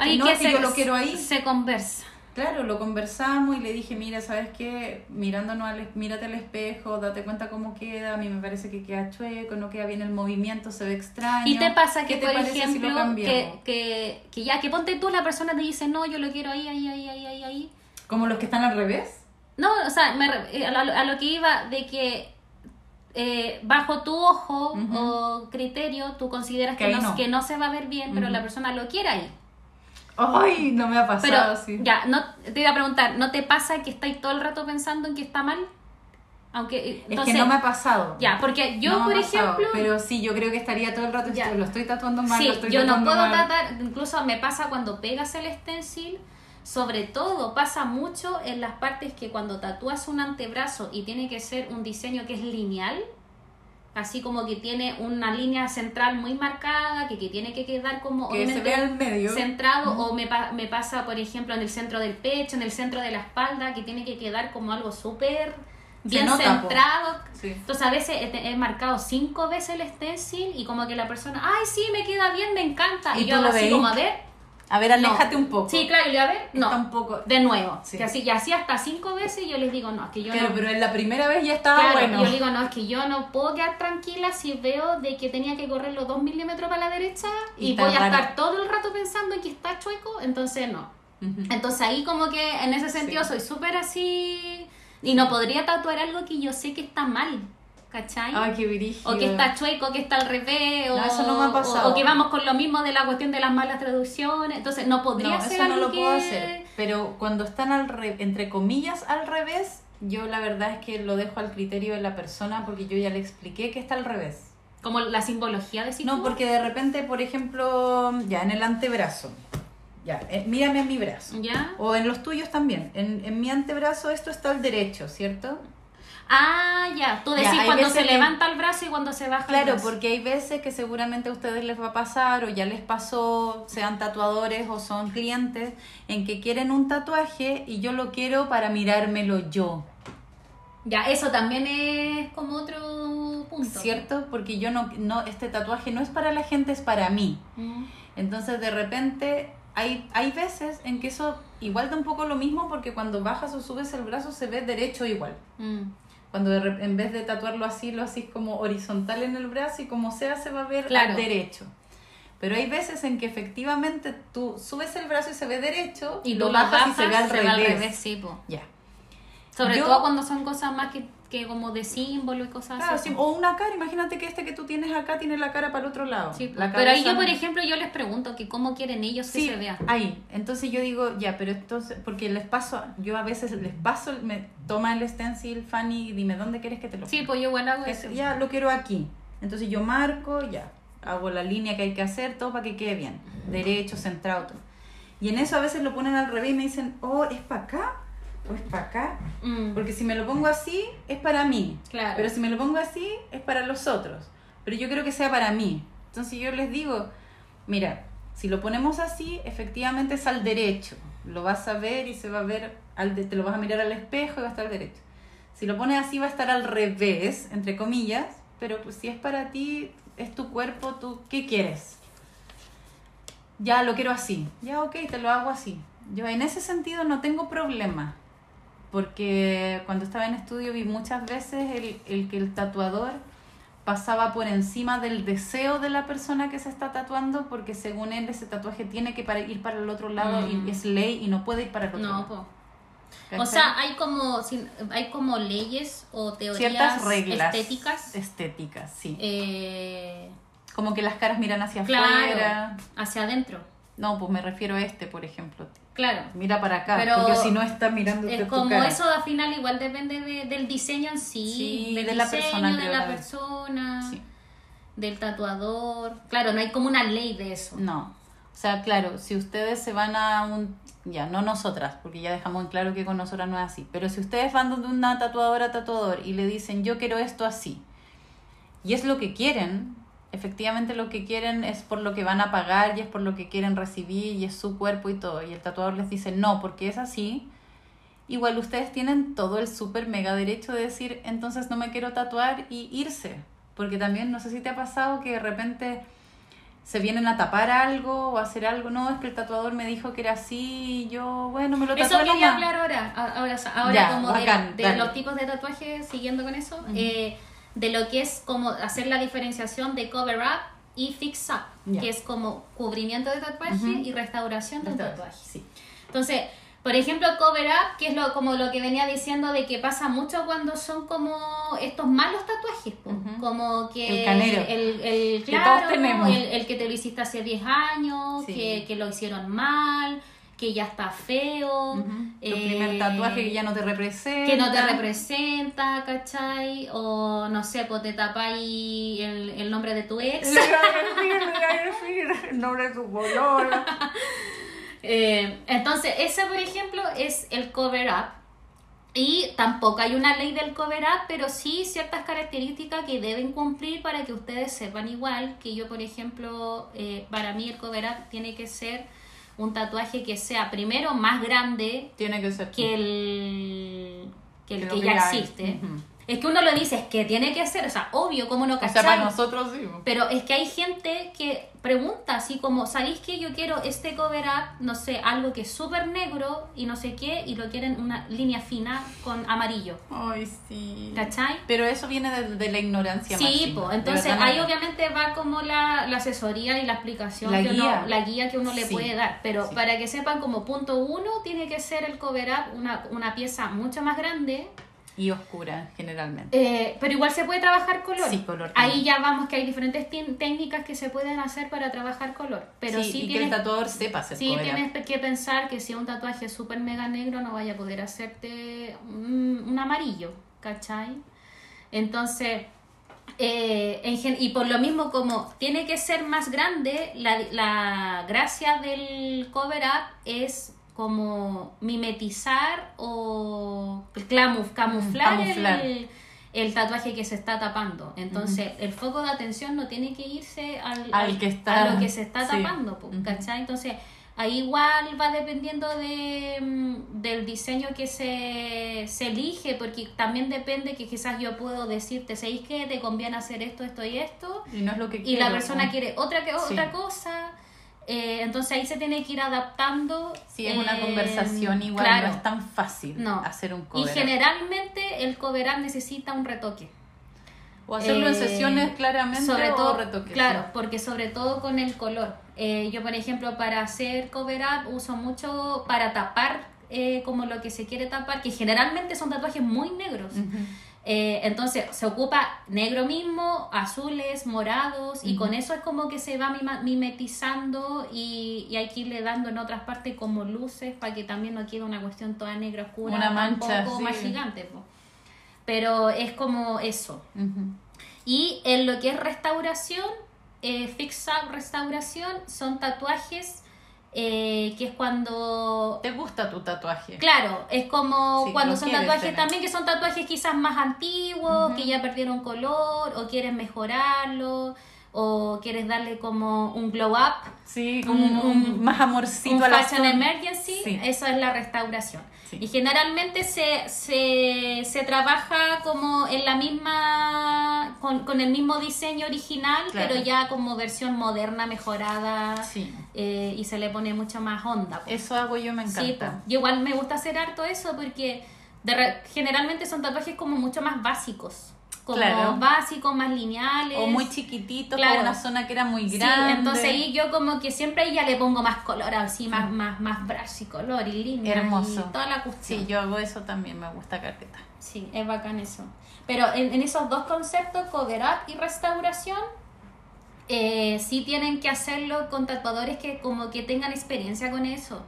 Ahí no, que que se, yo lo quiero ahí. se conversa. Claro, lo conversamos y le dije, mira, ¿sabes qué? Mirándonos al, mírate al espejo, date cuenta cómo queda, a mí me parece que queda chueco, no queda bien el movimiento, se ve extraño. Y te pasa que, ¿Qué te por si ejemplo, que, que, que ya que ponte tú, la persona te dice, no, yo lo quiero ahí, ahí, ahí, ahí, ahí, ahí. Como los que están al revés. No, o sea, me eh, a, lo, a lo que iba de que eh, bajo tu ojo o criterio, tú consideras Que no, no. que no se va a ver bien, pero la persona lo quiere ahí. Ay, no me ha Pero pasado así. ya, no, te iba a preguntar, ¿no te pasa que estáis todo el rato pensando en que está mal? Aunque, Es entonces, que no me ha pasado. ya, porque yo, No por pasado, ejemplo, Pero sí, yo creo que estaría todo el rato. Ya. lo estoy tatuando mal. Sí, lo estoy yo no puedo mal. tratar, incluso me pasa cuando pegas el stencil, sobre todo pasa mucho en las partes que cuando tatúas un antebrazo y tiene que ser un diseño que es lineal, así como que tiene una línea central muy marcada, que, que tiene que quedar como Que se obviamente, vea al medio. centrado o me, pa- me pasa por ejemplo en el centro del pecho, en el centro de la espalda, que tiene que quedar como algo súper bien nota, centrado. Sí. Entonces a veces he, he marcado cinco veces el stencil y como que la persona, ay sí, me queda bien, me encanta. ¿Y yo lo así veis? como, a ver, A ver, no. aléjate un poco. Sí, claro, y a ver, no. Un poco. De nuevo. Sí. Que así, y así hasta cinco veces yo les digo, no, es que yo Claro, no. pero en la primera vez ya estaba Claro, bueno. yo digo, no, es que yo no puedo quedar tranquila si veo de que tenía que correr los dos milímetros para la derecha Y voy a estar todo el rato pensando en que está chueco, entonces no. Entonces ahí como que en ese sentido Sí. soy súper así y no podría tatuar algo que yo sé que está mal, ¿cachai? Ay, qué o que está chueco, que está al revés, o, No, eso no me ha pasado. o- o que vamos con lo mismo de la cuestión de las malas traducciones, entonces no podría No, ser eso no lo que... puedo hacer. Pero cuando están al re- entre comillas al revés, yo la verdad es que lo dejo al criterio de la persona porque yo ya le expliqué que está al revés. Como la simbología de No, porque de repente, por ejemplo, ya en el antebrazo, ya, eh, mírame en mi brazo. ¿Ya? O en los tuyos también. En, en mi antebrazo esto está al derecho, ¿cierto? Ah, ya, tú decís cuando se que- levanta el brazo y cuando se baja el Claro, brazo. porque hay veces que seguramente a ustedes les va a pasar o ya les pasó, sean tatuadores o son clientes, en que quieren un tatuaje y yo lo quiero para mirármelo yo, Ya, eso también es como otro punto. ¿cierto? Porque yo no, no, este tatuaje no es para la gente, es para mí. Mm. Entonces de repente hay, hay veces en que eso igual da un poco lo mismo porque cuando bajas o subes el brazo se ve derecho igual. Mm. Cuando de en vez de tatuarlo así, lo haces como horizontal en el brazo y como sea se va a ver Claro. al derecho. Pero hay veces en que efectivamente tú subes el brazo y se ve derecho Y lo bajas, bajas y se ve al revés. sí, po. Ya. Sobre Yo- todo cuando son cosas más que, que como de símbolo y cosas Claro, así. sí, o una cara, imagínate que este que tú tienes acá tiene la cara para el otro lado. Sí. La pero ahí yo, por ejemplo, yo les pregunto que cómo quieren ellos Sí, que se vea. ahí. Entonces yo digo, ya, pero entonces, porque les paso, yo a veces les paso, me toma el stencil, Fanny, y dime dónde quieres que te lo Sí, pues yo bueno hago eso. Ya lo quiero aquí. Entonces yo marco, ya, hago la línea que hay que hacer, todo para que quede bien. Derecho, centrado, todo. Y en eso a veces lo ponen al revés y me dicen, oh, ¿es para acá? ¿O es para acá? Mm, Porque si me lo pongo así, es para mí. Claro. Pero si me lo pongo así, es para los otros. Pero yo creo que sea para mí. Entonces yo les digo, mira, si lo ponemos así, efectivamente es al derecho. Lo vas a ver y se va a ver, al de- te lo vas a mirar al espejo y va a estar al derecho. Si lo pones así va a estar al revés, entre comillas, pero pues si es para ti, es tu cuerpo, tú, ¿qué quieres? Ya lo quiero así. Ya, ok, te lo hago así. Yo en ese sentido no tengo problema porque cuando estaba en estudio vi muchas veces el, el que el tatuador pasaba por encima del deseo de la persona que se está tatuando porque según él ese tatuaje tiene que para- ir para el otro lado Mm. y es ley y no puede ir para el otro No, lado. O sea, hay como, hay como leyes o teorías ciertas reglas estéticas estéticas, sí. eh, Como que las caras miran hacia claro, afuera. hacia adentro. No, pues me refiero a este, por ejemplo. Claro. Mira para acá, Pero porque si no está mirando Es tu como cara. eso al final igual depende de- del diseño en sí, Sí, del de la diseño, persona, de la persona, Sí. del tatuador. Claro, no hay como una ley de eso. No. O sea, claro, si ustedes se van a un... Ya, no nosotras, porque ya dejamos en claro que con nosotras no es así. Pero si ustedes van donde una tatuadora tatuador y le dicen, yo quiero esto así, y es lo que quieren, efectivamente lo que quieren es por lo que van a pagar y es por lo que quieren recibir y es su cuerpo y todo. Y el tatuador les dice, no, porque es así. Igual ustedes tienen todo el súper mega derecho de decir, entonces no me quiero tatuar y irse. Porque también no sé si te ha pasado que de repente se vienen a tapar algo o a hacer algo. No, es que el tatuador me dijo que era así y yo, bueno, me lo Eso tatué quería nomás. hablar ahora, ahora, ahora Ya, como de- bacán, de, dale. los tipos de tatuajes, siguiendo con eso, eh, de lo que es como hacer la diferenciación de cover up y fix up, que es como cubrimiento de tatuaje y restauración de un Restaura- tatuaje. Sí. Entonces, Por ejemplo, cover up, que es lo, como lo que venía diciendo de que pasa mucho cuando son como estos malos tatuajes, como que El canero. el, el- Que claro, todos tenemos. El, el que te lo hiciste hace 10 años, Sí. que, que lo hicieron mal, que ya está feo, Ujú. Tu eh, primer tatuaje que ya no te representa. que no te representa, ¿cachai? O no sé, pues te tapáis el, el nombre de tu ex. Le iba a decir, le iba a decir el nombre de tu color. Eh, entonces, ese, por ejemplo, es el cover up. Y tampoco hay una ley del cover up, pero sí ciertas características que deben cumplir para que ustedes sepan igual que yo, por ejemplo, eh, para mí el cover up tiene que ser un tatuaje que sea primero más grande Tiene que ser. que el que, el Que ya existe. Es que uno lo dice, es que tiene que ser, o sea, obvio, como no O sea, para nosotros sí. Pero es que hay gente que pregunta así como, ¿sabéis que yo quiero este cover up, no sé, algo que es súper negro y no sé qué, y lo quieren una línea fina con amarillo? Ay, sí. ¿Cachai? Pero eso viene de, de la ignorancia Sí, pues entonces ahí no. obviamente va como la, la asesoría y la explicación, La que uno- guía. la guía que uno le Sí, puede dar. Pero sí. para que sepan, como punto uno, tiene que ser el cover up una, una pieza mucho más grande, Y oscura, generalmente. eh, pero igual se puede trabajar color. Sí, color Ahí ya vamos que hay diferentes técnicas que se pueden hacer para trabajar color. Pero sí, y que tienes, el tatuador sepa hacer sí up. tienes que pensar que si es un tatuaje súper mega negro no vaya a poder hacerte un, un amarillo, ¿cachai? Entonces, eh, en y por lo mismo como tiene que ser más grande, la, la gracia del cover up es como mimetizar o clamuf- camuflar, camuflar. El, el tatuaje que se está tapando. Entonces, el foco de atención no tiene que irse al, Al que está- a lo que se está sí. tapando. Entonces, ahí igual va dependiendo de, mm, del diseño que se, se elige, porque también depende que quizás yo puedo decirte, ¿sabéis que te conviene hacer esto, esto y esto? Y no es lo que Y la persona quiere otra, que, Sí. otra cosa. Eh, entonces ahí se tiene que ir adaptando. Sí, es una conversación igual, claro. no es tan fácil No. hacer un Y cover up. generalmente el cover up necesita un retoque. O hacerlo en Eh, sesiones claramente sobre o todo, retoques. Claro, porque sobre todo con el color. Eh, yo, por ejemplo, para hacer cover up uso mucho para tapar eh, como lo que se quiere tapar, que generalmente son tatuajes muy negros. Eh, entonces se ocupa negro mismo, azules, morados, y con eso es como que se va mimetizando y, y hay que irle dando en otras partes como luces para que también no quede una cuestión toda negra oscura, Una mancha, sí. más gigante. po. Pero es como eso. Ujú. Y en lo que es restauración, eh, fix up restauración, son tatuajes eh, que es cuando... ¿Te gusta tu tatuaje? Claro, es como Sí, cuando son tatuajes tener. también que son tatuajes quizás más antiguos, que ya perdieron color, o quieres mejorarlo, o quieres darle como un glow up, Sí, como un, Un- un- más amorcito un a la fashion emergency, Sí. eso es la restauración. Sí. Y generalmente se, se, se trabaja como en la misma, con, con el mismo diseño original, Claro. pero ya como versión moderna, mejorada, Sí. eh, y se le pone mucha más onda. Eso hago yo, me encanta. Y igual me gusta hacer harto eso porque de re- generalmente son tatuajes como mucho más básicos. Como Claro. básicos, más lineales. o muy chiquititos, Claro. con una zona que era muy Sí, grande. entonces ahí yo como que siempre ahí ya le pongo más color, así más, más, más brazo y color y línea Hermoso. y toda la cuestión. Sí, yo hago eso también, me gusta carpeta. Sí, es bacán eso. Pero en, en esos dos conceptos, cover up y restauración, eh, sí tienen que hacerlo con tatuadores que como que tengan experiencia con eso.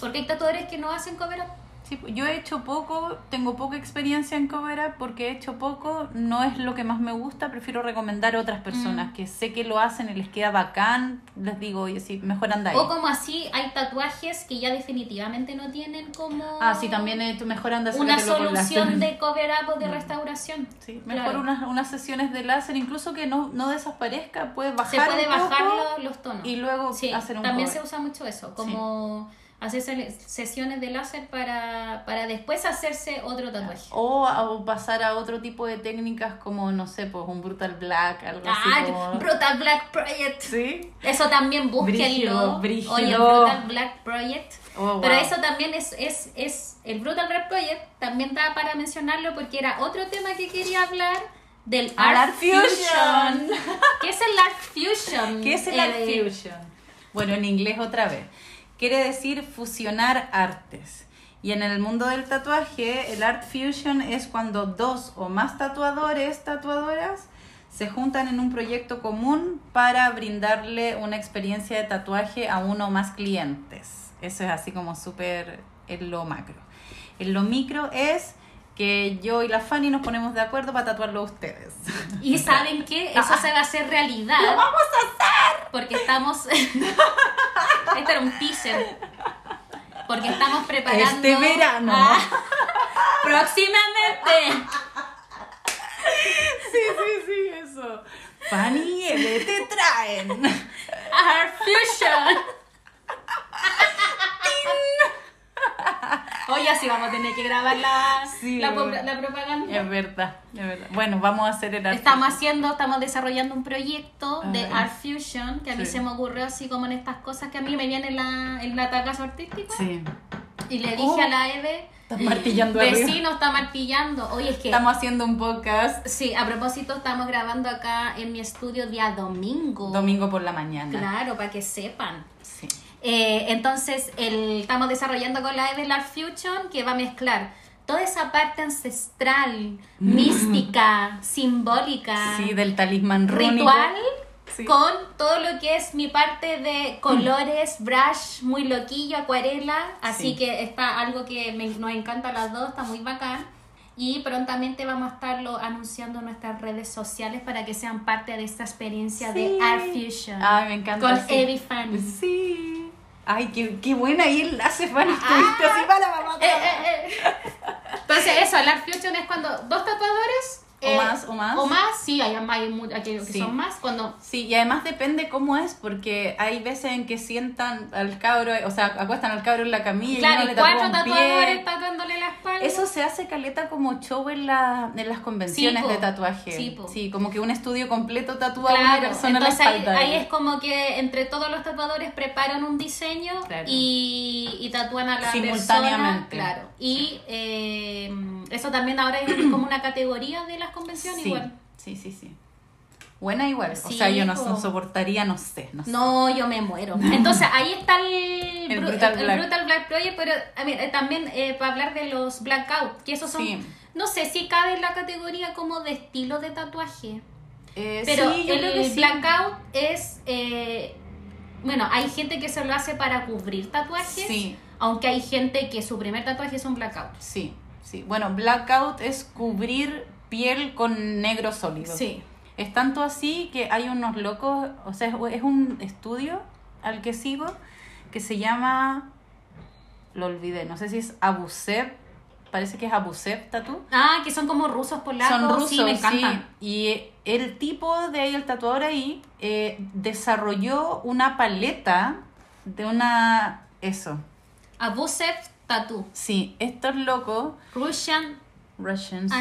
Porque hay tatuadores que no hacen cover up. Sí, yo he hecho poco, tengo poca experiencia en cover up porque he hecho poco, no es lo que más me gusta, prefiero recomendar a otras personas Mm. que sé que lo hacen y les queda bacán, les digo, oye, sí, mejor anda ahí. O como así, hay tatuajes que ya definitivamente no tienen como Ah, sí, también he hecho mejor anda una solución de cover up o de Mm. restauración. Sí, mejor Claro. unas, unas sesiones de láser, incluso que no, no desaparezca, puedes bajar Se puede un bajar poco lo- los tonos. y luego Sí, hacer un también cover. se usa mucho eso, como hacer se- sesiones de láser para, para después hacerse otro tatuaje. O, o pasar a otro tipo de técnicas como, no sé, pues un Brutal Black, algo así Ah, como... Brutal Black Project. ¿Sí? Eso también búsquenlo. Brígido, brígido. Oye, Brutal Black Project. Oh, Pero eso también es, es, es el Brutal Black Project, también da para mencionarlo porque era otro tema que quería hablar del Art Art, Fusion. Fusion. ¿Qué es el Art Fusion? ¿Qué es el Eh, Art Fusion? Bueno, en inglés otra vez. Quiere decir fusionar artes. Y en el mundo del tatuaje, el art fusion es cuando dos o más tatuadores, tatuadoras, se juntan en un proyecto común para brindarle una experiencia de tatuaje a uno o más clientes. Eso es así como súper en lo macro. En lo micro es que yo y la Fanny nos ponemos de acuerdo para tatuarlo a ustedes. Y saben que eso se va a hacer realidad. ¡Lo vamos a hacer! Porque estamos. este era un teaser. Porque estamos preparando. Este verano. Ah, próximamente. Sí, sí, sí, eso. Fanny y Eve te traen. Art Fusion. Oye, así vamos a tener que grabar la, Sí, la, la propaganda. Es verdad, es verdad. Bueno, vamos a hacer el art Estamos fusion. haciendo, estamos desarrollando un proyecto de Ah. Art Fusion que a mí Sí. se me ocurrió así como en estas cosas que a mí me viene en la, en la tacazo artístico. Sí. Y le dije Oh. a la Eve, Estás martillando arriba. vecino está martillando. Oye, es que... Estamos haciendo un podcast Sí, a propósito, estamos grabando acá en mi estudio día domingo. domingo por la mañana. Claro, para que sepan. Sí. Eh, entonces, el, estamos desarrollando con la Eve el Art Fusion que va a mezclar toda esa parte ancestral, mística, simbólica, Sí, del talismán rúnico. ritual, Sí. con todo lo que es mi parte de colores, brush, muy loquillo, acuarela. Así Sí. que está algo que me- nos encanta a las dos, está muy bacán. Y prontamente vamos a estarlo anunciando en nuestras redes sociales para que sean parte de esta experiencia Sí. de Art Fusion. Ay, me encanta. Con. Evie Fanny. Sí. Ay, qué, qué buena ahí enlace, Fanny. Ah. Así para la mamá. Eh, eh, eh. Entonces eso, el Art Fusion es cuando dos tatuadores... O más, o más. O más, sí, hay, hay aquellos que Sí. son más. Cuando Sí, y además depende cómo es, porque hay veces en que sientan al cabro, o sea, acuestan al cabro en la camilla y Claro, y le tatúa cuatro tatuadores tatuándole la espalda. Eso se hace caleta como show en, la, en las convenciones Sí, de tatuaje. Sí, po. como que un estudio completo tatúa a una Claro, persona en la entonces ahí, espalda. ahí es como que entre todos los tatuadores preparan un diseño Claro. y, y tatúan a la Simultáneamente. persona. Claro. Y eh, eso también ahora es como una categoría de las convenciones sí, igual. sí, sí, sí. Buena igual. o sea, yo no, po. no soportaría, no sé, no sé. No, yo me muero. Entonces ahí está el, El Bru- Brutal el Black. Brutal Black Project, pero a eh, también eh, para hablar de los blackout, que esos son, Sí. no sé si cabe en la categoría como de estilo de tatuaje. Eh, Pero sí, yo creo el sí. blackout es. eh, bueno, hay gente que se lo hace para cubrir tatuajes. Sí. Aunque hay gente que su primer tatuaje es un blackout. Sí, sí. Bueno, blackout es cubrir piel con negro sólido. Sí. Es tanto así que hay unos locos, o sea, es- un estudio al que sigo que se llama, lo olvidé, no sé si es Abusev, parece que es Abusev Tattoo. Ah, que son como rusos polacos. Son rusos, sí, me encantan. Y el tipo de ahí, el tatuador ahí, eh, desarrolló una paleta de una... Eso. Abusev Tattoo. Sí, estos locos, Russian Russian, sí.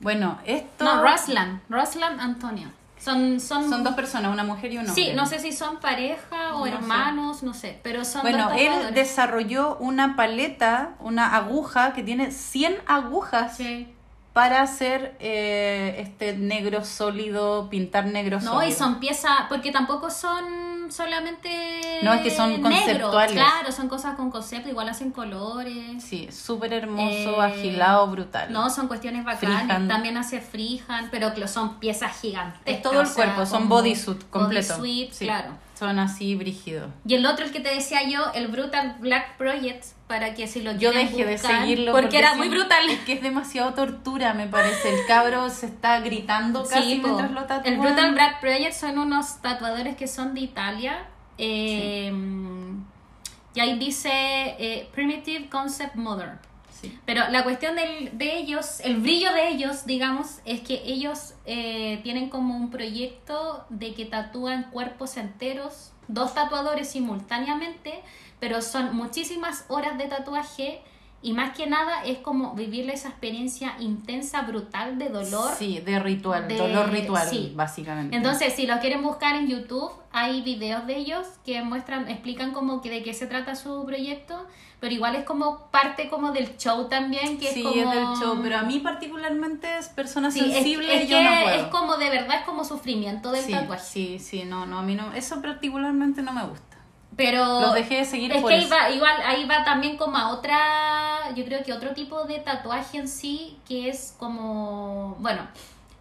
Bueno, esto... No, Ruslan. Ruslan Antonia. Son, son, Son dos personas, una mujer y un hombre. Sí, no sé si son pareja o No sé. hermanos, no sé. Pero son Bueno, dos él desarrolló una paleta, una aguja que tiene 100 agujas Sí. Para hacer eh, este negro sólido, pintar negro No, sólido. y son piezas, porque tampoco son solamente No, es que son negros, conceptuales. Claro, son cosas con concepto, igual hacen colores. Sí, súper hermoso, Eh, agilado, brutal. No, son cuestiones bacanas. También hace freehand, pero son piezas gigantes. es todo el cuerpo, son bodysuit completo. Bodysuit, Sí, claro. Son así brígidos. Y el otro, el que te decía yo, el Brutal Black Project, para que si lo Yo dejé de seguirlo Porque, era muy brutal. Es que es demasiado tortura, me parece. El cabro se está gritando casi Sí, mientras lo tatúan. el Brutal Black Project son unos tatuadores que son de Italia. eh, Y ahí dice eh, Primitive Concept Modern. Pero la cuestión del- de ellos, el brillo de ellos, digamos, es que ellos eh, tienen como un proyecto de que tatúan cuerpos enteros, dos tatuadores simultáneamente, pero son muchísimas horas de tatuaje y más que nada es como vivirle esa experiencia intensa, brutal de dolor. Sí, de ritual, de- dolor ritual, sí. básicamente. Entonces, si lo quieren buscar en YouTube, hay videos de ellos que muestran, explican como que de qué se trata su proyecto, pero igual es como parte como del show también, que sí, es como... es del show, pero a mí particularmente es persona Sí, es, sensible, es yo que no puedo. es como de verdad, es como sufrimiento del sí, tatuaje. sí, sí, no, no, a mí no, eso particularmente no me gusta. Pero Los dejé de seguir es por que ahí eso. va, igual ahí va también como a otra, yo creo que otro tipo de tatuaje en sí, que es como, bueno,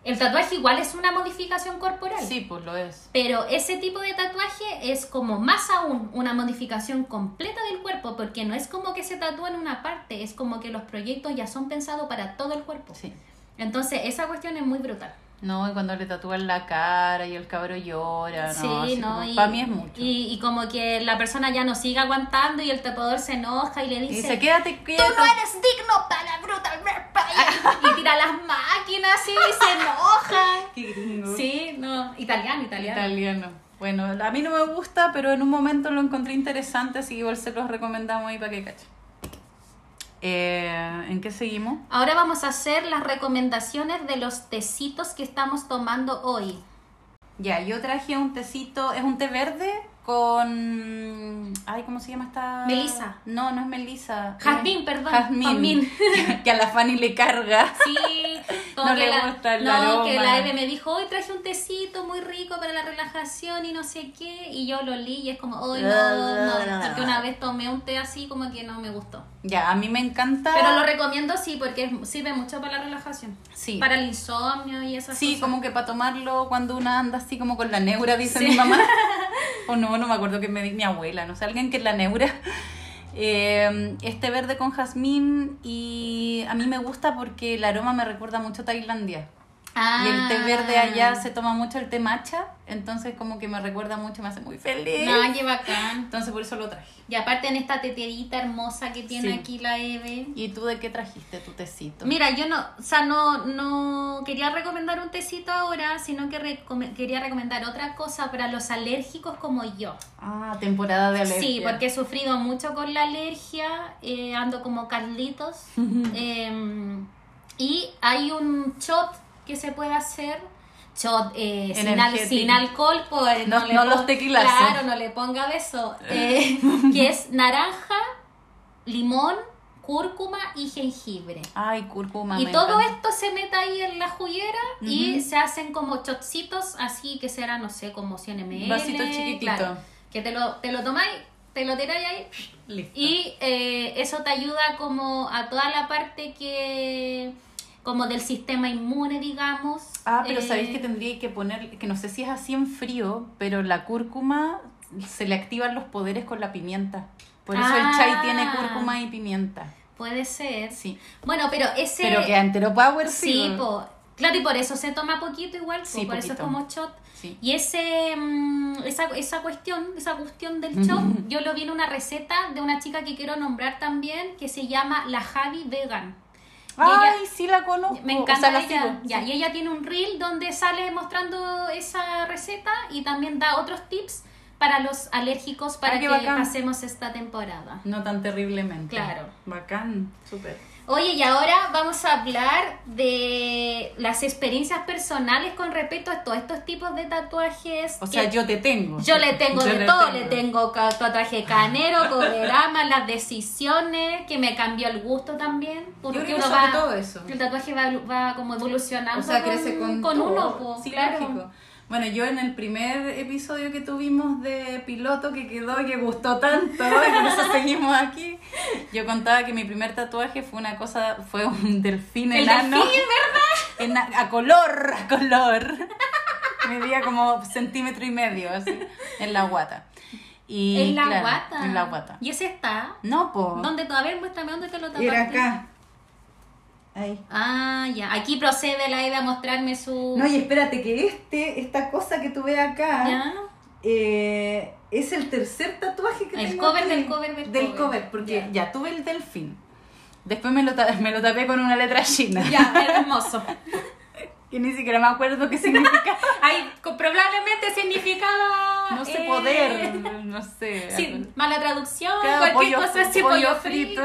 el tatuaje igual es una modificación corporal. Sí, pues lo es. Pero ese tipo de tatuaje es como más aún una modificación completa del cuerpo, porque no es como que se tatúa en una parte, es como que los proyectos ya son pensados para todo el cuerpo. Sí. Entonces, esa cuestión es muy brutal. No, y cuando le tatúan la cara y el cabro llora, no, sí, ¿no? Y, para mí es mucho. Y, y como que la persona ya no sigue aguantando y el tatuador se enoja y le Y dice, dice, quédate tú quieto. no eres digno para Brutal y tira las máquinas y se enoja. Qué gringo. Sí, no, italiano, italiano. Italiano. Bueno, a mí no me gusta, pero en un momento lo encontré interesante, así que igual se los recomendamos ahí para que cachen. Eh, ¿En qué seguimos? Ahora vamos a hacer las recomendaciones de los tecitos que estamos tomando hoy. Ya, yo traje un tecito, es un té verde con... Ay, ¿cómo se llama esta? Melisa. No, no es melisa. Jazmín, Eh, perdón, Jazmín. que a la Fanny le carga. Sí, como No que le la, gusta el no, aroma. que la Eve me dijo, hoy traje un tecito muy rico para la relajación y no sé qué, y yo lo olí y es como, hoy no, no, porque una vez tomé un té así como que no me gustó. Ya, a mí me encanta... Pero lo recomiendo sí, porque sirve mucho para la relajación. Sí. Para el insomnio y esas Sí, cosas. como que para tomarlo cuando una anda así como con la neura, dice Sí. mi mamá. O no, no me acuerdo que me di mi abuela, no sé, alguien que es la neura. Eh, este verde con jazmín y a mí me gusta porque el aroma me recuerda mucho a Tailandia. Ah. Y el té verde allá se toma mucho el té matcha, entonces como que me recuerda mucho, me hace muy feliz. No, qué bacán. Entonces por eso lo traje. Y aparte en esta teterita hermosa que tiene Sí. aquí la Eve. ¿Y tú de qué trajiste tu tecito? Mira, yo no, o sea, no, no quería recomendar un tecito ahora, sino que quería recomendar otra cosa para los alérgicos como yo. Ah, temporada de alergia. Sí, porque he sufrido mucho con la alergia, eh, ando como Carlitos. eh, y hay un shot que se puede hacer, shot eh, sin, al- Energético. sin alcohol, pues No- le no los tequilazos. Claro, no le ponga beso. eh, que es naranja, limón, cúrcuma y jengibre. Ay, cúrcuma. Y me todo encanta. esto se mete ahí en la juguera y se hacen como chotcitos así que serán, no sé, como 100 ml. Vasito chiquitito. claro, que te lo, te lo tomáis, te lo tiráis ahí Listo. y eh, eso te ayuda como a toda la parte que como del sistema inmune, digamos. Ah, pero Eh, sabéis que tendría que poner, que no sé si es así en frío, pero la cúrcuma se le activan los poderes con la pimienta. Por eso el Ah. chai tiene cúrcuma y pimienta. Puede ser. Sí. Bueno, pero ese... Pero que entero power Sí, po. Claro, y por eso se toma poquito igual, po, Sí, por eso es como shot. Sí. Y ese mm, esa, esa cuestión, esa cuestión del shot, yo lo vi en una receta de una chica que quiero nombrar también, que se llama la Javi Vegan. Ay, ella- sí la conozco. me O encanta sea, la ella. sigo. Ya, Sí. y ella tiene un reel donde sale mostrando esa receta y también da otros tips para los alérgicos para Ay, que bacán. pasemos esta temporada. No tan terriblemente. Claro. Bacán, súper. Oye, y ahora vamos a hablar de las experiencias personales con respecto a todos estos tipos de tatuajes. O sea, yo te tengo. yo le tengo Yo de le todo, tengo. le tengo tatuaje canero, coderama, las decisiones, que me cambió el gusto también. Porque Yo creo que uno sobre va, todo eso. el tatuaje va, va como evolucionando O sea, con, crece con, con uno, Sí, claro. lógico. Bueno, yo en el primer episodio que tuvimos de piloto que quedó y que gustó tanto y por eso seguimos aquí, yo contaba que mi primer tatuaje fue una cosa, fue un delfín El enano. delfín, ¿verdad? a color, a color. Medía como centímetro y medio, así, en la guata. Y, en la claro, guata. En la guata. Y ese está. No, po. ¿Dónde? A ver, muéstrame dónde te lo tapaste. Era acá. Ahí. Ah, ya. Aquí procede la Eva a mostrarme su. No, y espérate que este, esta cosa que tú ves acá, ¿Ya? eh, es el tercer tatuaje que El tengo cover aquí. del cover del Del cover. cover, porque Ya. ya. tuve el delfín. Después me lo, me lo tapé con una letra china. Ya, hermoso. Que ni siquiera me acuerdo qué significa. Ahí probablemente significaba. No sé, eh, poder. No sé. Sí, mala traducción, Claro, cualquier pollo- cosa así, pollo, frito.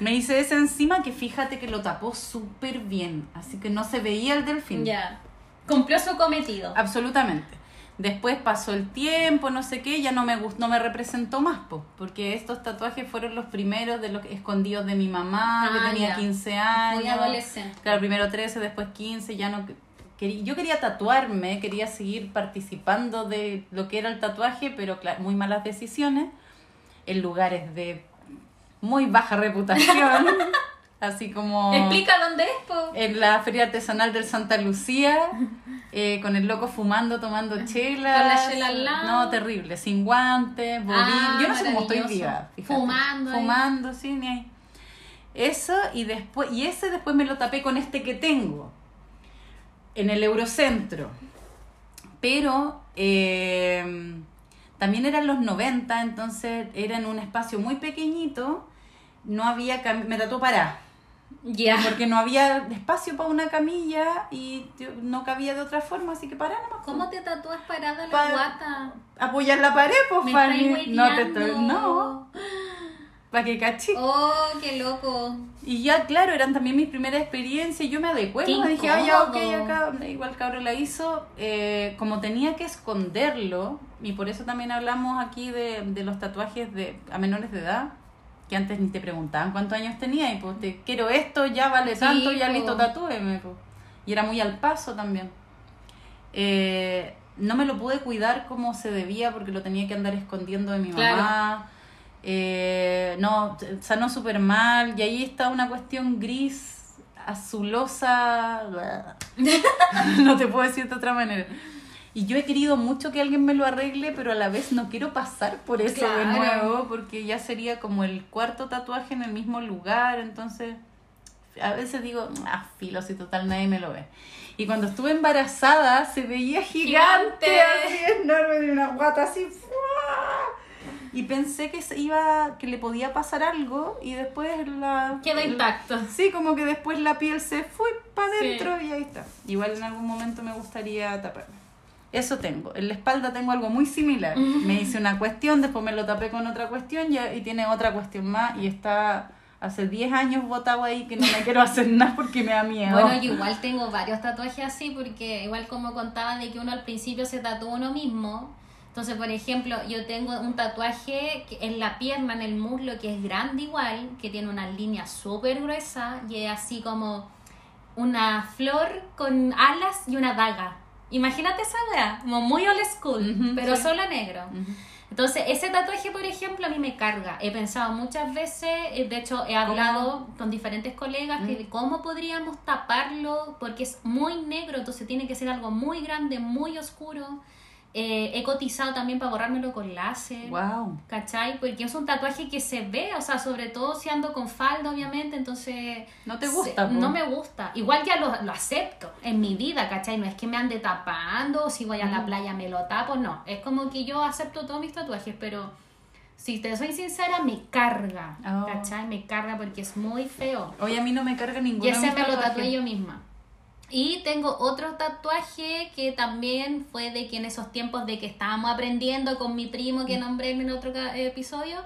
Me hice ese encima que fíjate que lo tapó súper bien. Así que no se veía el delfín. Ya. Cumplió su cometido. Absolutamente. Después pasó el tiempo, no sé qué, ya no me gustó, no me representó más, po, porque estos tatuajes fueron los primeros de los escondidos de mi mamá, Ah, que tenía ya. 15 años. Muy adolescente. Claro, primero 13, después 15, ya no yo quería tatuarme, quería seguir participando de lo que era el tatuaje, pero claro, muy malas decisiones, en lugares de muy baja reputación, así como Explica dónde es, po. en la feria artesanal del Santa Lucía, eh, con el loco fumando, tomando chelas. Con la chela al lado. No, terrible, sin guantes, borín. Ah, yo no sé cómo estoy viva. fíjate. Fumando ahí. Fumando, sí, ni ahí. Eso y después, y ese después me lo tapé con este que tengo, en el Eurocentro. Pero eh, también eran los 90, entonces era en un espacio muy pequeñito, no había, me tatuó para Ya. porque no había espacio para una camilla y no cabía de otra forma, así que para nomás. ¿Cómo te tatúas parada la Pa- guata? Apoyar la pared, pues, Fanny. No te. No, para que caché. Oh, qué loco. Y ya, claro, eran también mis primeras experiencias. Yo me adecué, me dije, ah, ya, ok, acá. Igual cabrón la hizo. eh, como tenía que esconderlo, y por eso también hablamos aquí de, de los tatuajes de, a menores de edad, que antes ni te preguntaban cuántos años tenía, y pues te quiero esto, ya vale Sí, tanto, ya listo, tatúeme. po. Y era muy al paso también. Eh, no me lo pude cuidar como se debía porque lo tenía que andar escondiendo de mi Claro. mamá. Eh, no, sanó súper mal. Y ahí está una cuestión gris, azulosa. no te puedo decir de otra manera. Y yo he querido mucho que alguien me lo arregle, pero a la vez no quiero pasar por eso de Claro. nuevo, porque ya sería como el cuarto tatuaje en el mismo lugar. Entonces, a veces digo, ah, filo, si total nadie me lo ve. Y cuando estuve embarazada se veía gigante, Gigante. así enorme, de una guata así. ¡fua! Y pensé que se iba, que le podía pasar algo y después la... Queda intacto. Sí, como que después la piel se fue para Sí. adentro y ahí está. Igual en algún momento me gustaría taparme. Eso tengo. En la espalda tengo algo muy similar. Me hice una cuestión, después me lo tapé con otra cuestión y, y tiene otra cuestión más y está hace 10 años botado ahí que no me quiero hacer nada porque me da miedo. Bueno, yo igual tengo varios tatuajes así porque igual como contaba de que uno al principio se tatúa uno mismo. Entonces, por ejemplo, yo tengo un tatuaje que- en la pierna, en el muslo, que es grande igual, que tiene una línea súper gruesa y es así como una flor con alas y una daga. Imagínate esa wea, como muy old school, pero sí. solo negro. Entonces, ese tatuaje, por ejemplo, a mí me carga. He pensado muchas veces, eh, de hecho, he hablado con diferentes colegas que Mm. de cómo podríamos taparlo, porque es muy negro, entonces tiene que ser algo muy grande, muy oscuro. Eh, he cotizado también para borrármelo con láser. Wow. ¿Cachai? Porque es un tatuaje que se ve, o sea, sobre todo si ando con falda, obviamente, entonces... ¿No te gusta? no me gusta. Igual ya lo, lo acepto en mi vida, ¿cachai? No es que me ande tapando, o si voy a la playa me lo tapo, no. Es como que yo acepto todos mis tatuajes, pero si te soy sincera, me carga, Oh. ¿cachai? Me carga porque es muy feo. Oye, a mí no me carga ninguno Y ese me lo tatué yo misma. Y tengo otro tatuaje que también fue de que en esos tiempos de que estábamos aprendiendo con mi primo Mm. que nombré en otro episodio,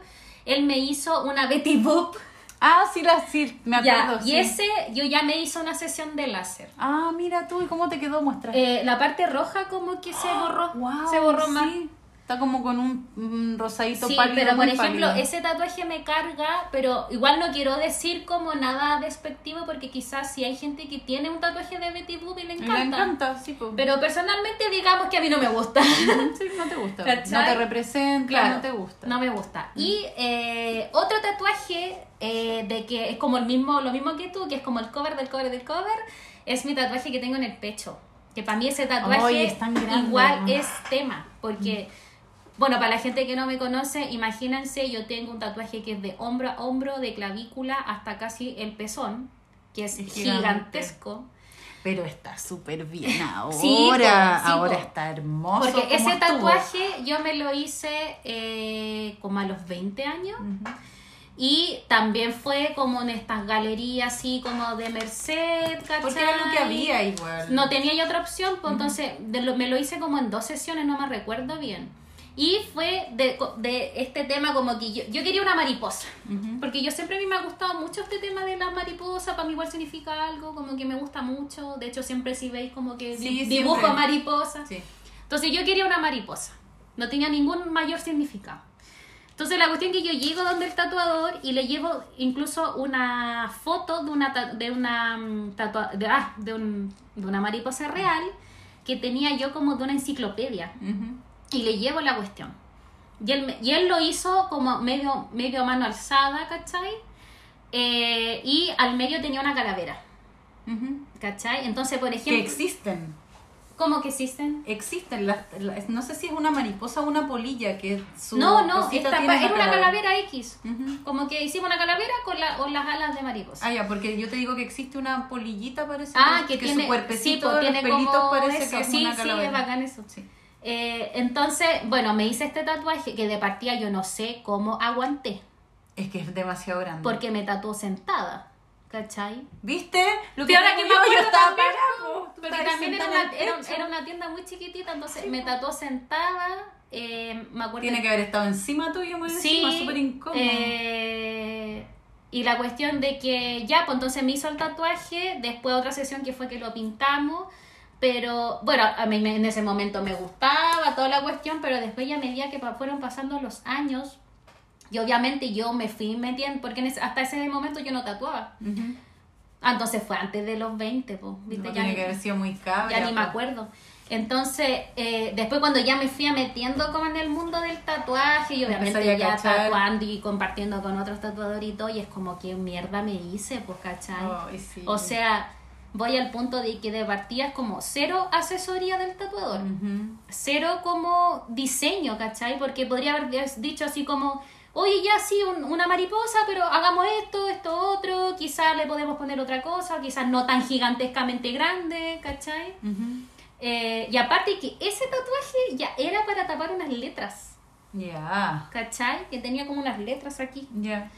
él me hizo una Betty Boop. Ah, sí, la, sí, me Ya, acuerdo. y ese yo ya me hizo una sesión de láser. Ah, mira tú, ¿y cómo te quedó? Muestra. Eh, la parte roja como que se borró, Wow, se borró sí. más. Está como con un, un rosadito Sí, pálido. pero por ejemplo, pálido. ese tatuaje me carga, pero igual no quiero decir como nada despectivo porque quizás si hay gente que tiene un tatuaje de Betty Boop y le encanta. Le encanta, sí. po. Pero personalmente digamos que a mí no me gusta. Sí, no te gusta. ¿Cachai? No te representa, Claro, no te gusta. No me gusta. Y eh, otro tatuaje eh, de que es como el mismo, lo mismo que tú, que es como el cover del cover del cover, es mi tatuaje que tengo en el pecho. Que para mí ese tatuaje igual es tema. Porque, bueno, para la gente que no me conoce, imagínense, yo tengo un tatuaje que es de hombro a hombro, de clavícula hasta casi el pezón, que es Es gigante. gigantesco. Pero está súper bien ahora. Sí, po, sí, ahora está hermoso. Porque ese estuvo. tatuaje yo me lo hice eh, como a los 20 años. Y también fue como en estas galerías así como de Merced, ¿cachai? Porque era lo que había igual. No tenía yo otra opción, pues entonces de lo- me lo hice como en dos sesiones, no me recuerdo bien. Y fue de, de este tema como que yo, yo quería una mariposa. Ujú. Porque yo siempre a mí me ha gustado mucho este tema de las mariposas, para mí igual significa algo, como que me gusta mucho. De hecho, siempre si veis como que Sí, di- dibujo siempre. mariposas. Sí. Entonces yo quería una mariposa. No tenía ningún mayor significado. Entonces la cuestión es que yo llego donde el tatuador y le llevo incluso una foto de una de una mm, tatua- de, ah, de, un- de una mariposa real que tenía yo como de una enciclopedia Ujú. Y le llevo la cuestión. Y él, y él lo hizo como medio, medio mano alzada, ¿cachai? Eh, y al medio tenía una calavera. ¿cachai? Entonces, por Que ejemplo, existen. ¿cómo que existen? Existen. las- las- no sé si es una mariposa o una polilla que su No, no, esta tiene era una calavera X. Como que hicimos una calavera con, la, con las alas de mariposa. Ah, ya, porque yo te digo que existe una polillita, parece. Ah, que, tiene, su cuerpecito, sí, pues, los tiene pelitos como parece eso. que es sí, una sí, es bacán eso. Sí. Eh, entonces, bueno, me hice este tatuaje que de partida yo no sé cómo aguanté, Es que es demasiado grande. porque me tatuó sentada, ¿cachai? ¿Viste? Lo ahora que me yo acuerdo estaba también. Tú Porque también era una, era, era una tienda muy chiquitita, entonces me tatuó sentada, eh, me acuerdo Tiene que haber estado encima tuyo, muy Sí, encima, súper incómodo. eh, y la cuestión de que ya, pues entonces me hizo el tatuaje, después otra sesión que fue que lo pintamos, pero bueno, a mí en ese momento me gustaba toda la cuestión, pero después ya a medida que fueron pasando los años, y obviamente yo me fui metiendo, porque ese- hasta ese momento yo no tatuaba. Ujú. Ah, entonces fue antes de los 20, pues, ¿viste? No, ya, ni, que haber sido muy cabra. ya ni me acuerdo. Entonces, eh, después cuando ya me fui metiendo como en el mundo del tatuaje y obviamente ya cachar. tatuando y compartiendo con otros tatuadores y todo, y es como que mierda me hice, pues, ¿cachai? Ay, sí. O sea, voy al punto de que de partida es como cero asesoría del tatuador, cero como diseño, ¿cachai? Porque podría haber dicho así como, oye, ya sí, un- una mariposa, pero hagamos esto, esto, otro, quizás le podemos poner otra cosa, quizás no tan gigantescamente grande, ¿cachai? Eh, y aparte que ese tatuaje ya era para tapar unas letras, Ya. ¿cachai? Que tenía como unas letras aquí, Ya.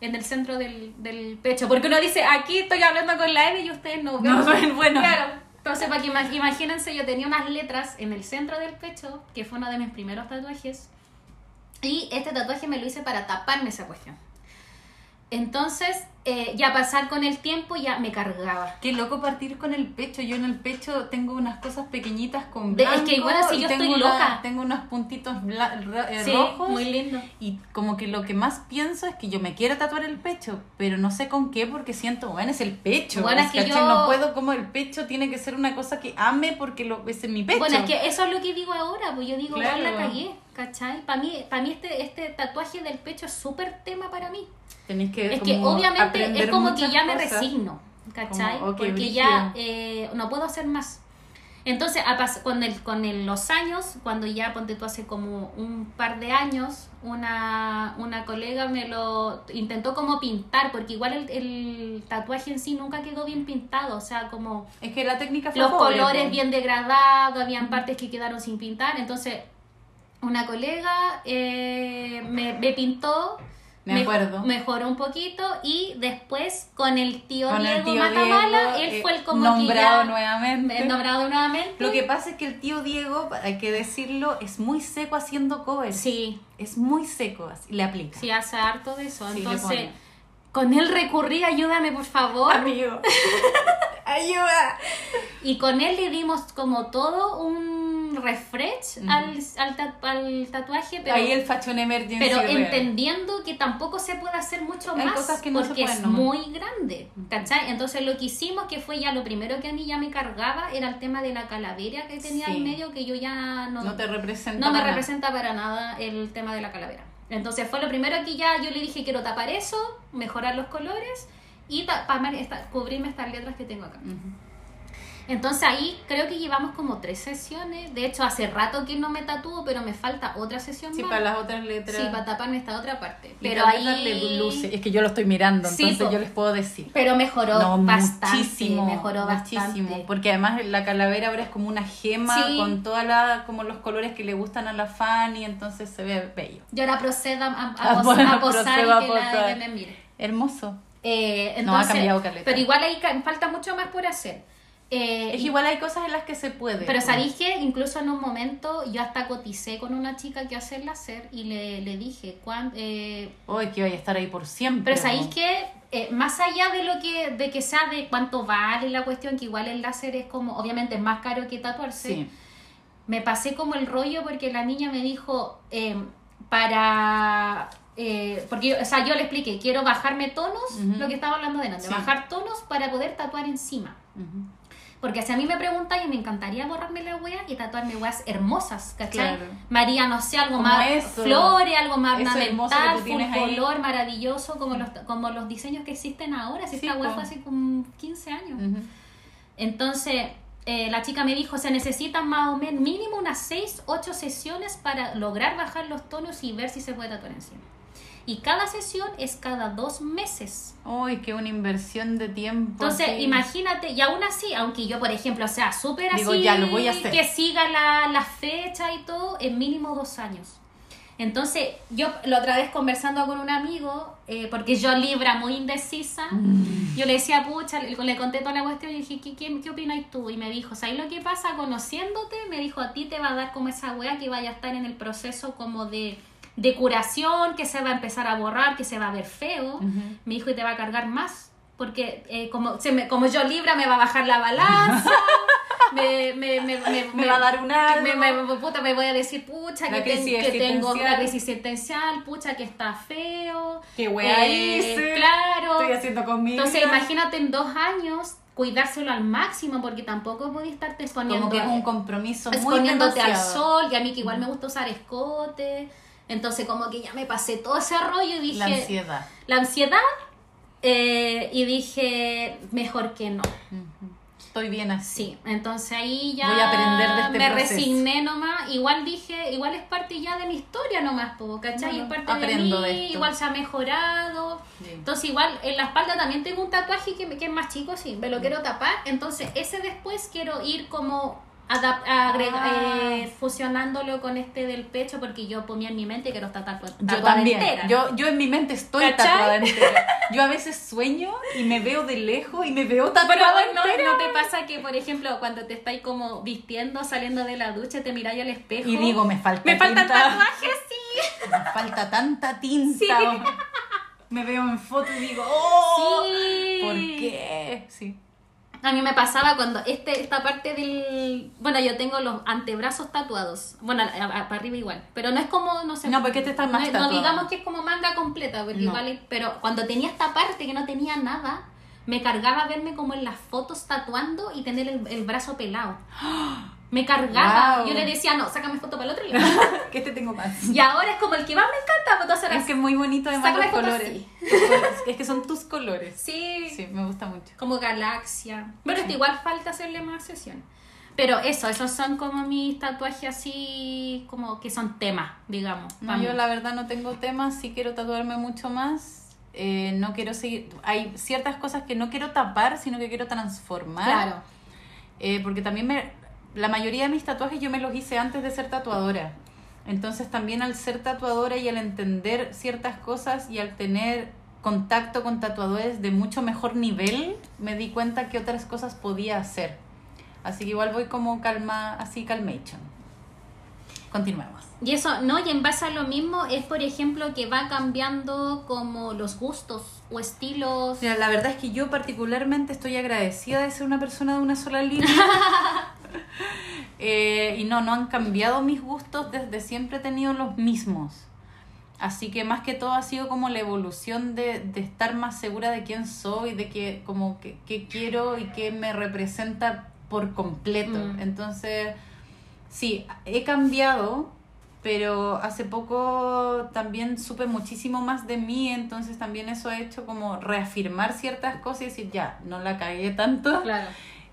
En el centro del, del pecho. Porque uno dice, aquí estoy hablando con la M y ustedes no ven. No ven, bueno. Claro. Entonces, para que ima- imagínense, yo tenía unas letras en el centro del pecho, que fue uno de mis primeros tatuajes. Y este tatuaje me lo hice para taparme esa cuestión. Entonces, eh, ya pasar con el tiempo ya me cargaba. Qué loco partir con el pecho. Yo en el pecho tengo unas cosas pequeñitas con De- es blanco. que igual así yo tengo estoy una- loca. Tengo unos puntitos eh, Sí, rojos. muy lindo. Y como que lo que más pienso es que yo me quiero tatuar el pecho, pero no sé con qué porque siento, bueno, es el pecho. Bueno, es que yo- No puedo como el pecho tiene que ser una cosa que ame porque lo, es en mi pecho. Bueno, es que eso es lo que digo ahora, pues yo digo, Claro. igual la cagué, ¿cachai? Para mí, para mí este, este tatuaje del pecho es súper tema para mí. Tenés que Es que como obviamente es como que ya me cosas. resigno, ¿cachai? Como, ok, Porque ya eh, no puedo hacer más. Entonces, con, el, con el- los años, cuando ya ponte tú hace como un par de años, una, una colega me lo intentó como pintar, porque igual el, el tatuaje en sí nunca quedó bien pintado, o sea, como Es que la técnica fue los pobre, colores bien degradados, habían partes que quedaron sin pintar, entonces una colega eh, me, me pintó, Me acuerdo. mejoró un poquito y después con el tío Con el Diego tío Matamala, Diego, él eh, fue el como nombrado que ya, nuevamente. nombrado nuevamente. Lo que pasa es que el tío Diego, hay que decirlo, es muy seco haciendo covers. Sí, Es muy seco, así, le aplica. sí hace harto de eso, Sí, entonces con él recurrí, ayúdame por favor. Amigo. Ayuda. Y con él le dimos como todo un refresh al, al, ta- al tatuaje, pero, Ahí el fashion emergency. pero real. entendiendo que tampoco se puede hacer mucho Hay más cosas que no porque es nomás. muy grande, ¿cachai? Entonces lo que hicimos, que fue ya lo primero que a mí ya me cargaba, era el tema de la calavera que tenía Sí. al medio, que yo ya no, No te representa. no me para nada. representa para nada el tema de la calavera. Entonces fue lo primero que ya yo le dije, quiero tapar eso, mejorar los colores y esta- cubrirme estas letras que tengo acá. Entonces ahí creo que llevamos como tres sesiones. De hecho, hace rato que no me tatúo, pero me falta otra sesión Sí, más. para las otras letras. Sí, para taparme esta otra parte. Y Pero ahí... luces. Es que yo lo estoy mirando, Sí, entonces po. yo les puedo decir. Pero mejoró No, bastante. muchísimo, mejoró muchísimo, bastante. porque además la calavera ahora es como una gema Sí. con toda la, como los colores que le gustan a la Fanny, entonces se ve bello. Yo ahora procedo a, a- a Ah, pos- bueno, a posar a y que la posar. de me mire. Hermoso. Eh, No, ha cambiado caleta. Pero igual ahí falta mucho más por hacer. Eh, Es igual hay cosas en las que se puede. Pero sabéis que incluso en un momento yo hasta coticé con una chica que hace el láser y le, le dije, cuán, eh, Uy, que voy a estar ahí por siempre. pero sabéis que eh, más allá de lo que de que sea de cuánto vale la cuestión, que igual el láser es como, obviamente es más caro que tatuarse, Sí. me pasé como el rollo porque la niña me dijo, eh, para... eh, porque yo, o sea, yo le expliqué, quiero bajarme tonos, lo que estaba hablando delante, Sí. bajar tonos para poder tatuar encima. Ujú. Porque si a mí me preguntan, y me encantaría borrarme la wea y tatuarme weas hermosas, ¿cachai? Claro. María, no sé, algo Como más eso. flores, algo más ornamental, full ahí. color, maravilloso, como los, como los diseños que existen ahora. Si Sí, esta wea fue hace como 15 años. Entonces, eh, la chica me dijo, se necesitan más o menos mínimo unas 6, 8 sesiones para lograr bajar los tonos y ver si se puede tatuar encima. Y cada sesión es cada dos meses. Uy, qué una inversión de tiempo. Entonces, así. imagínate, y aún así, aunque yo, por ejemplo, sea súper así, ya, lo voy a hacer. que siga la, la fecha y todo, en mínimo dos años. Entonces, yo la otra vez conversando con un amigo, eh, porque yo Libra muy indecisa, Mm. yo le decía, pucha, le, le conté toda la cuestión y dije, ¿qué, qué, qué opinas tú? Y me dijo, ¿sabes lo que pasa? Conociéndote, me dijo, a ti te va a dar como esa wea que vaya a estar en el proceso como de, de curación, que se va a empezar a borrar, que se va a ver feo. Me dijo, y te va a cargar más, porque eh, como, se me, como yo Libra me va a bajar la balanza, me, me, me, me, Me va a dar un algo. puta, me voy a decir, pucha, que, ten- que tengo la crisis existencial, pucha, que está feo. Qué wea Eh, hice. Claro. Estoy haciendo conmigo. Entonces, imagínate en dos años cuidárselo al máximo, porque tampoco podía estarte exponiendo, Como que es un compromiso muy exponiéndote al sol, y a mí que igual me gusta usar escote. Entonces, como que ya me pasé todo ese rollo y dije, La ansiedad. la ansiedad, eh, y dije, mejor que no. Estoy bien así. Sí, entonces ahí ya Voy a aprender de este me proceso. resigné nomás. Igual dije, igual es parte ya de mi historia nomás, po, ¿cachai? Bueno, es parte aprendo de mí, igual se ha mejorado. Sí. Entonces igual en la espalda también tengo un tatuaje que, que es más chico, sí, me lo quiero tapar. Entonces ese después quiero ir como adap- agrega- Ah. eh, fusionándolo con este del pecho porque yo ponía en mi mente que tatuar Yo tatuada también. entera. Yo, yo en mi mente estoy ¿Cachai? tatuada entera. Yo a veces sueño y me veo de lejos y me veo Pero tatuada no, entera. no te pasa que, por ejemplo, cuando te estáis como vistiendo, saliendo de la ducha, te miráis al espejo. Y digo, me falta Me faltan tatuajes, sí. Me falta tanta tinta. Sí. Me veo en foto y digo, ¡oh! Sí. ¿Por qué? Sí. A mí me pasaba cuando este, esta parte del... Bueno, yo tengo los antebrazos tatuados. Bueno, para arriba igual. Pero no es como, no sé... No, porque este está más no, no tatuado. digamos que es como manga completa, porque No. igual... Pero cuando tenía esta parte que no tenía nada, me cargaba verme como en las fotos tatuando y tener el, el brazo pelado. Me cargaba. Wow. Yo le decía, no, sácame foto para el otro lado. Que este tengo más. y ahora es como el que más me encanta, pues ahora Es que es muy bonito además Sácame los colores. Es que son tus colores. Sí, Sí, me gusta mucho. como galaxia. Pero Sí. esto igual falta hacerle más sesión. Pero eso, esos son como mis tatuajes así, como que son temas, digamos. No, mí. yo la verdad no tengo temas, sí quiero tatuarme mucho más. Eh, no quiero seguir. Hay ciertas cosas que no quiero tapar, sino que quiero transformar. Claro. Eh, porque también me, la mayoría de mis tatuajes yo me los hice antes de ser tatuadora. Entonces también al ser tatuadora y al entender ciertas cosas y al tener contacto con tatuadores de mucho mejor nivel, me di cuenta que otras cosas podía hacer. Así que igual voy como calma, así calmation. Continuemos. Y eso, ¿no? Y en base a lo mismo es, por ejemplo, que va cambiando como los gustos o estilos. Mira, la verdad es que yo particularmente estoy agradecida de ser una persona de una sola línea. Eh, y no, no han cambiado mis gustos, desde siempre he tenido los mismos. Así que más que todo ha sido como la evolución de, de estar más segura de quién soy, de que, como que, qué quiero y qué me representa por completo. Mm. Entonces, sí, he cambiado, pero hace poco también supe muchísimo más de mí, entonces también eso ha hecho como reafirmar ciertas cosas y decir, ya, no la cagué tanto. Claro.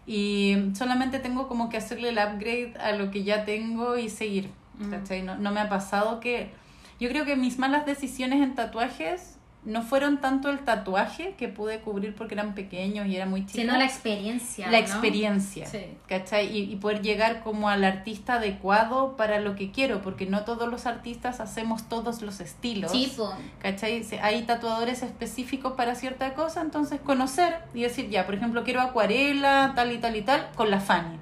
Y solamente tengo como que hacerle el upgrade a lo que ya tengo y seguir. Mm. No, no me ha pasado que... Yo creo que mis malas decisiones en tatuajes no fueron tanto el tatuaje que pude cubrir porque eran pequeños y era muy chico. Sino la experiencia. La ¿no? experiencia, Sí. ¿cachai? Y, y poder llegar como al artista adecuado para lo que quiero, porque no todos los artistas hacemos todos los estilos. Sí, po. ¿Cachai? Hay tatuadores específicos para cierta cosa, entonces conocer y decir, ya, por ejemplo, quiero acuarela, tal y tal y tal, con la Fanny.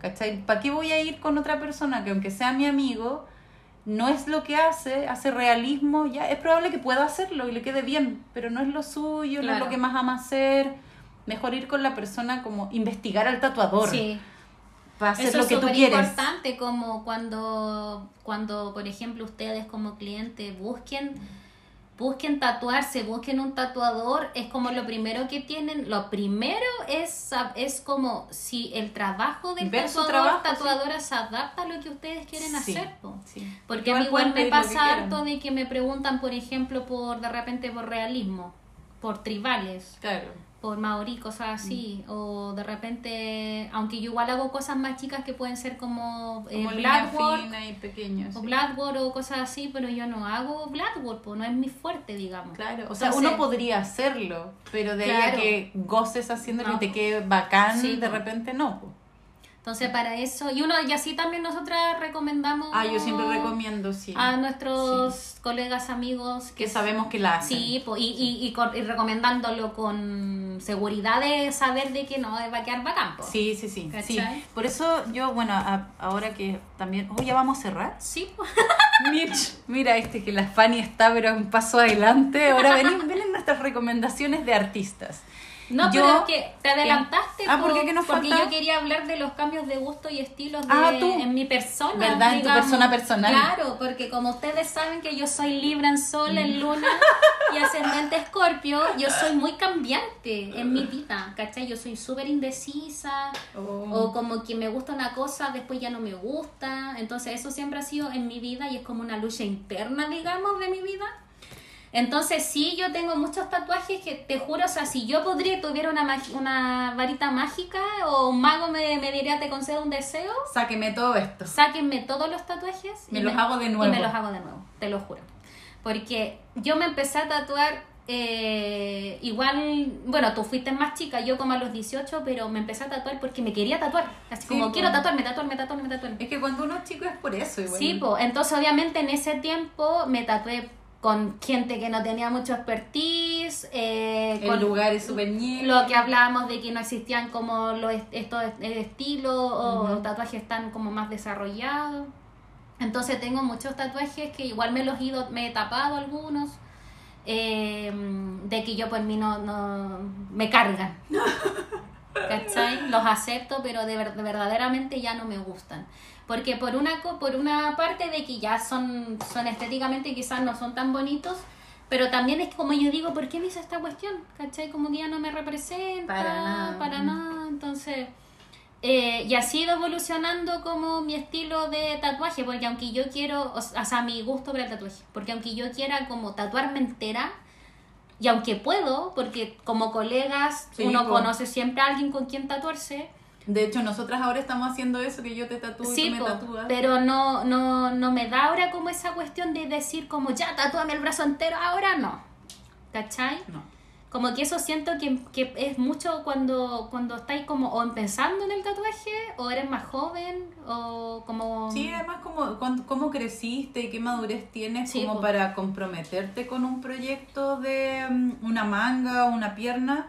¿Cachai? ¿Para qué voy a ir con otra persona que aunque sea mi amigo, no es lo que hace, hace realismo, ya es probable que pueda hacerlo y le quede bien, pero no es lo suyo, no es lo que más ama hacer. Mejor ir con la persona como investigar al tatuador. Sí. para hacer Eso lo es que tú quieres. importante, como cuando, cuando, por ejemplo, ustedes como cliente busquen, busquen tatuarse, busquen un tatuador, es como lo primero que tienen. Lo primero es, sab- es como si el trabajo del Ver tatuador, trabajo, sí. tatuadora se adapta a lo que ustedes quieren Sí, hacer. po. sí. Porque a mí igual me pasa harto de que me preguntan, por ejemplo, por de repente por realismo, por tribales Claro. Por maorí, cosas así, o de repente, aunque yo igual hago cosas más chicas que pueden ser como, eh, Como y o sí. Bloodwork o cosas así, pero yo no hago Bloodwork, pues no es mi fuerte, digamos. Claro, o sea, Entonces- uno podría hacerlo, pero de ahí a Claro. que goces haciéndolo No. y te quede bacán, Sí, de repente no. Entonces para eso, y uno, y así también nosotras recomendamos Ah, yo siempre recomiendo, sí. a nuestros colegas, amigos, que sabemos que la hacen. Sí, y, y, y, con- y recomendándolo con seguridad de saber de que no va a quedar bacán. Sí, sí, sí, sí. Por eso yo, bueno, a- ahora que también... Oh, ya vamos a cerrar. Sí. Mitch, mira este que la Fanny está pero un paso adelante. Ahora ven, ven nuestras recomendaciones de artistas. No, Yo- pero es que te adelantaste. Ah, ¿por po, qué? ¿Qué nos Porque falta? yo quería hablar de los cambios de gusto y estilos de, Ah, tú. en mi persona. ¿Verdad? En tu persona personal. Claro, porque como ustedes saben que yo soy Libra en Sol, en Mm. Luna y ascendente Escorpio, yo soy muy cambiante en mi vida, ¿cachai? Yo soy súper indecisa. Oh. O como que me gusta una cosa, después ya no me gusta. Entonces eso siempre ha sido en mi vida y es como una lucha interna, digamos, de mi vida. Entonces sí, yo tengo muchos tatuajes que te juro, o sea, si yo podría, tuviera una, una varita mágica o un mago me, me diría te concedo un deseo, Sáqueme todo esto. sáquenme todos los tatuajes. Me y los hago de nuevo. Y me los hago de nuevo, te lo juro. Porque yo me empecé a tatuar eh, igual, bueno, tú fuiste más chica, yo como a los 18, pero me empecé a tatuar porque me quería tatuar. Así Sí, como po. quiero tatuarme, tatuarme, tatuarme, tatuarme. Es que cuando uno es chico es por eso igual. Sí, pues, entonces obviamente en ese tiempo me tatué con gente que no tenía mucho expertise, eh, El con lugar es súper lo que hablábamos de que no existían como los est- estos est- estilos o Ujú. tatuajes tan como más desarrollados. Entonces tengo muchos tatuajes que igual me los he ido, me he tapado algunos. eh, de que yo por mí no, no me cargan. ¿Cachai? Los acepto, pero de, ver- de verdaderamente ya no me gustan. Porque por una, co- por una parte de que ya son, son estéticamente quizás no son tan bonitos, pero también es como yo digo, ¿por qué me hice esta cuestión? ¿Cachai? Como que ya no me representa, Para nada. para nada. Entonces, eh, y ha sido evolucionando como mi estilo de tatuaje, porque aunque yo quiero, o sea, mi gusto por el tatuaje, porque aunque yo quiera como tatuarme entera, y aunque puedo, porque como colegas Sí, uno po. conoce siempre a alguien con quien tatuarse, De hecho, nosotras ahora estamos haciendo eso, que yo te tatúo y sí, tú me po, tatúas. pero no, no, no me da ahora como esa cuestión de decir como ya tatúame el brazo entero, ahora no. ¿Cachai? No. Como que eso siento que, que es mucho cuando, cuando estáis como o empezando en el tatuaje, o eres más joven, o como... Sí, además, como, cuán- cómo creciste y qué madurez tienes Sí, como po. para comprometerte con un proyecto de mm, una manga o una pierna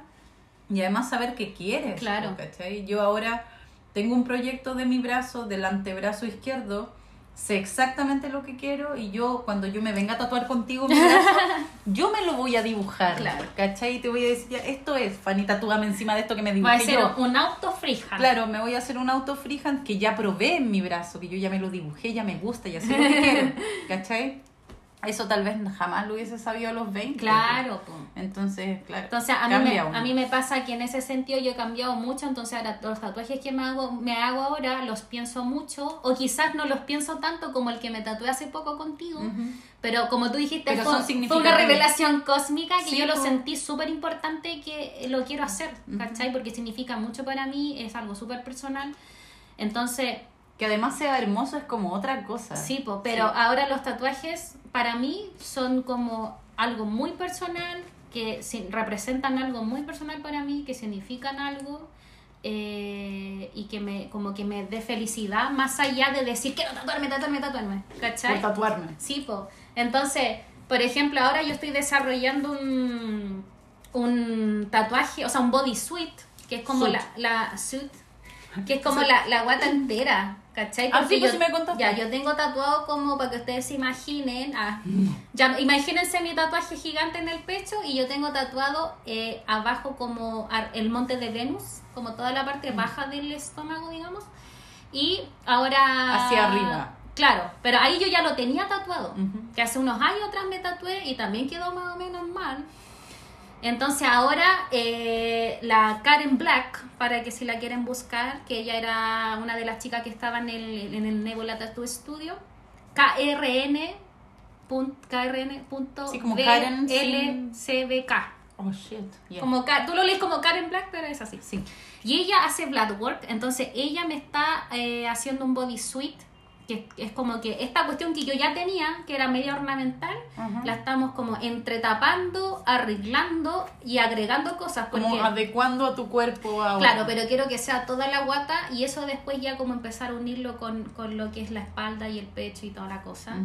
y además saber qué quieres. Claro. ¿cachai? Yo ahora tengo un proyecto de mi brazo, del antebrazo izquierdo, sé exactamente lo que quiero y yo, cuando yo me venga a tatuar contigo mi brazo, yo me lo voy a dibujar. Claro. ¿Cachai? Y te voy a decir, ya, esto es, Fanny, tatúame encima de esto que me Va a dibujé ser yo. un auto freehand. Claro, me voy a hacer un auto freehand que ya probé en mi brazo, que yo ya me lo dibujé, ya me gusta, ya sé lo que quiero. ¿Cachai? Eso tal vez jamás lo hubiese sabido a los 20. Claro, po. Entonces, claro. Entonces a mí, me, uno. a mí me pasa que en ese sentido yo he cambiado mucho, entonces ahora los tatuajes que me hago, me hago ahora los pienso mucho, o quizás no los pienso tanto como el que me tatué hace poco contigo, pero como tú dijiste, fue, una revelación cósmica que Sí, yo lo sentí súper importante que lo quiero hacer, Ujú. ¿cachai? Porque significa mucho para mí, es algo súper personal. Entonces, Que además sea hermoso es como otra cosa. Sí, po, pero Sí. ahora los tatuajes para mí son como algo muy personal, que representan algo muy personal para mí, que significan algo eh, y que me como que me dé felicidad más allá de decir quiero tatuarme, tatuarme, tatuarme, Por ¿cachai? tatuarme. Sí, po. Entonces, por ejemplo, ahora yo estoy desarrollando un, un tatuaje, o sea, un bodysuit, que es como Suit. la, la suit, que es como la, la guata entera, ¿cachai? Ah, Porque sí, pues yo, sí me contaste. Ya, yo tengo tatuado como para que ustedes se imaginen, ah, ya, imagínense mi tatuaje gigante en el pecho y yo tengo tatuado eh, abajo como el monte de Venus, como toda la Mm. parte baja del estómago, digamos. Y ahora... Hacia arriba. Claro, pero ahí yo ya lo tenía tatuado. Que hace unos años atrás me tatué y también quedó más o menos mal. Entonces ahora eh, la Karen Black, para que si la quieren buscar, que ella era una de las chicas que estaba en el, en el Nebula Tattoo Studio, KRN. KRN. punto Sí, como Karen. Oh, shit. Yeah. Como tú lo lees como Karen Black, pero es así. Sí. Y ella hace bloodwork, entonces ella me está eh, haciendo un bodysuit, que es como que esta cuestión que yo ya tenía, que era media ornamental, la estamos como entretapando, arreglando y agregando cosas. Porque, Como adecuando a tu cuerpo a claro, pero quiero que sea toda la guata y eso después ya como empezar a unirlo con, con lo que es la espalda y el pecho y toda la cosa.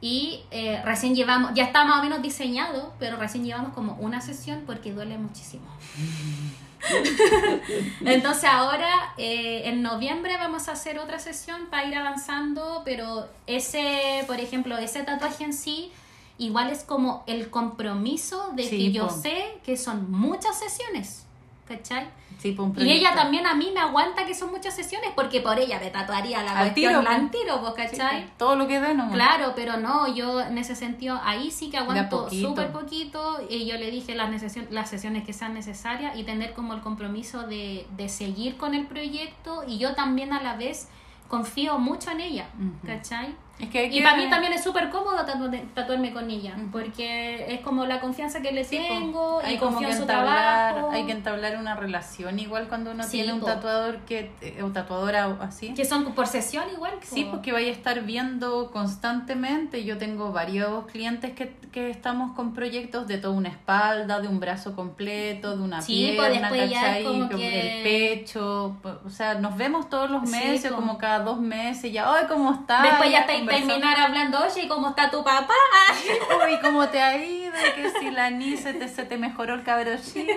Y eh, recién llevamos, ya está más o menos diseñado, pero recién llevamos como una sesión porque duele muchísimo. Entonces ahora eh, en noviembre vamos a hacer otra sesión para ir avanzando, pero ese, por ejemplo, ese tatuaje en sí, igual es como el compromiso de Sí, que yo sé que son muchas sesiones, ¿cachai? Sí, un Y ella también a mí me aguanta que son muchas sesiones porque por ella me tatuaría la Al cuestión tiro, al tiro, pues, ¿cachai? Todo lo que dé, no. Claro, pero no, yo en ese sentido ahí sí que aguanto súper poquito y yo le dije las, las sesiones que sean necesarias y tener como el compromiso de, de seguir con el proyecto y yo también a la vez confío mucho en ella, Ujú. ¿cachai? Es que hay Y para mí también es súper cómodo tatu- tatuarme con ella, porque es como la confianza que le Sí, tengo hay y como confío en su entablar, trabajo. hay que entablar una relación igual cuando uno Sí, tiene un tatuador que eh, o tatuadora o así. Que son por sesión igual. Sí, po. porque vaya a estar viendo constantemente. Yo tengo varios clientes que, que estamos con proyectos de toda una espalda, de un brazo completo, de una Sí, pues pierna, después ya es ¿cachai? como que- el pecho. O sea, nos vemos todos los Sí, meses, po. como cada dos meses. Ya, ¡ay, cómo estás! Después ya Ya conversamos. Terminar hablando, oye, ¿y cómo está tu papá? Uy, ¿cómo te ha ido? Que si la ni se te, se te mejoró el cabro chico.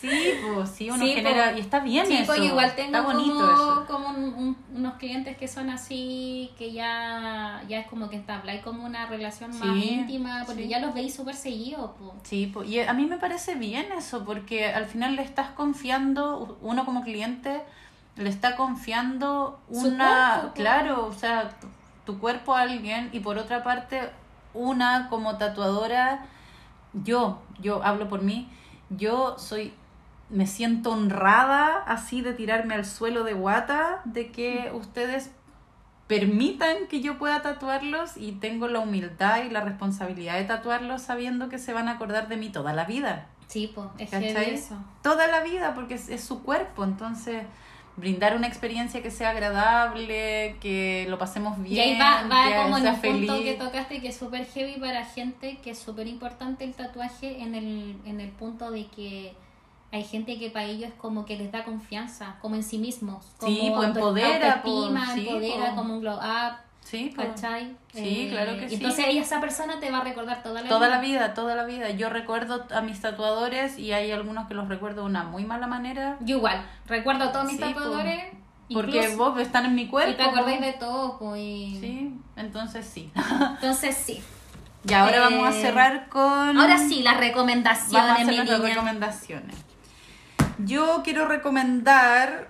Sí, pues sí, uno Sí, genera. po. Y está bien Sí, eso. porque igual tengo está bonito como, eso. como un- un- unos clientes que son así, que ya, ya es como que entabláis como una relación más íntima, porque ya los veis súper seguidos. po. Sí, po, y a mí me parece bien eso, porque al final le estás confiando, uno como cliente le está confiando una, cuerpo, claro, o sea, tu, cuerpo a alguien y por otra parte una como tatuadora, yo, yo hablo por mí, yo soy, me siento honrada así de tirarme al suelo de guata, de que ustedes permitan que yo pueda tatuarlos y tengo la humildad y la responsabilidad de tatuarlos sabiendo que se van a acordar de mí toda la vida. Sí, pues, es eso. Toda la vida, porque es, es su cuerpo. Entonces, brindar una experiencia que sea agradable, que lo pasemos bien. y ahí va, va que como en sea un punto feliz. que tocaste que es súper heavy para gente, que es súper importante el tatuaje en el, en el punto de que hay gente que para ellos es como que les da confianza, como en sí mismos. Como Sí, pues, auto- empodera, pues, autoestima, sí, empodera, pues. como un glow up, Sí, pues, ¿cachai? Sí, claro que y sí. Entonces ella, esa persona te va a recordar toda la Toda vida. la vida, toda la vida. Yo recuerdo a mis tatuadores y hay algunos que los recuerdo de una muy mala manera. Yo igual, recuerdo a todos mis Sí, pues, tatuadores. Porque incluso- vos están en mi cuerpo. Y te acordáis de todo, pues. Sí, entonces sí. Entonces sí. Y ahora Eh, vamos a cerrar con... Ahora sí, las Vamos a recomendaciones, hacer mi niña. recomendaciones. Yo quiero recomendar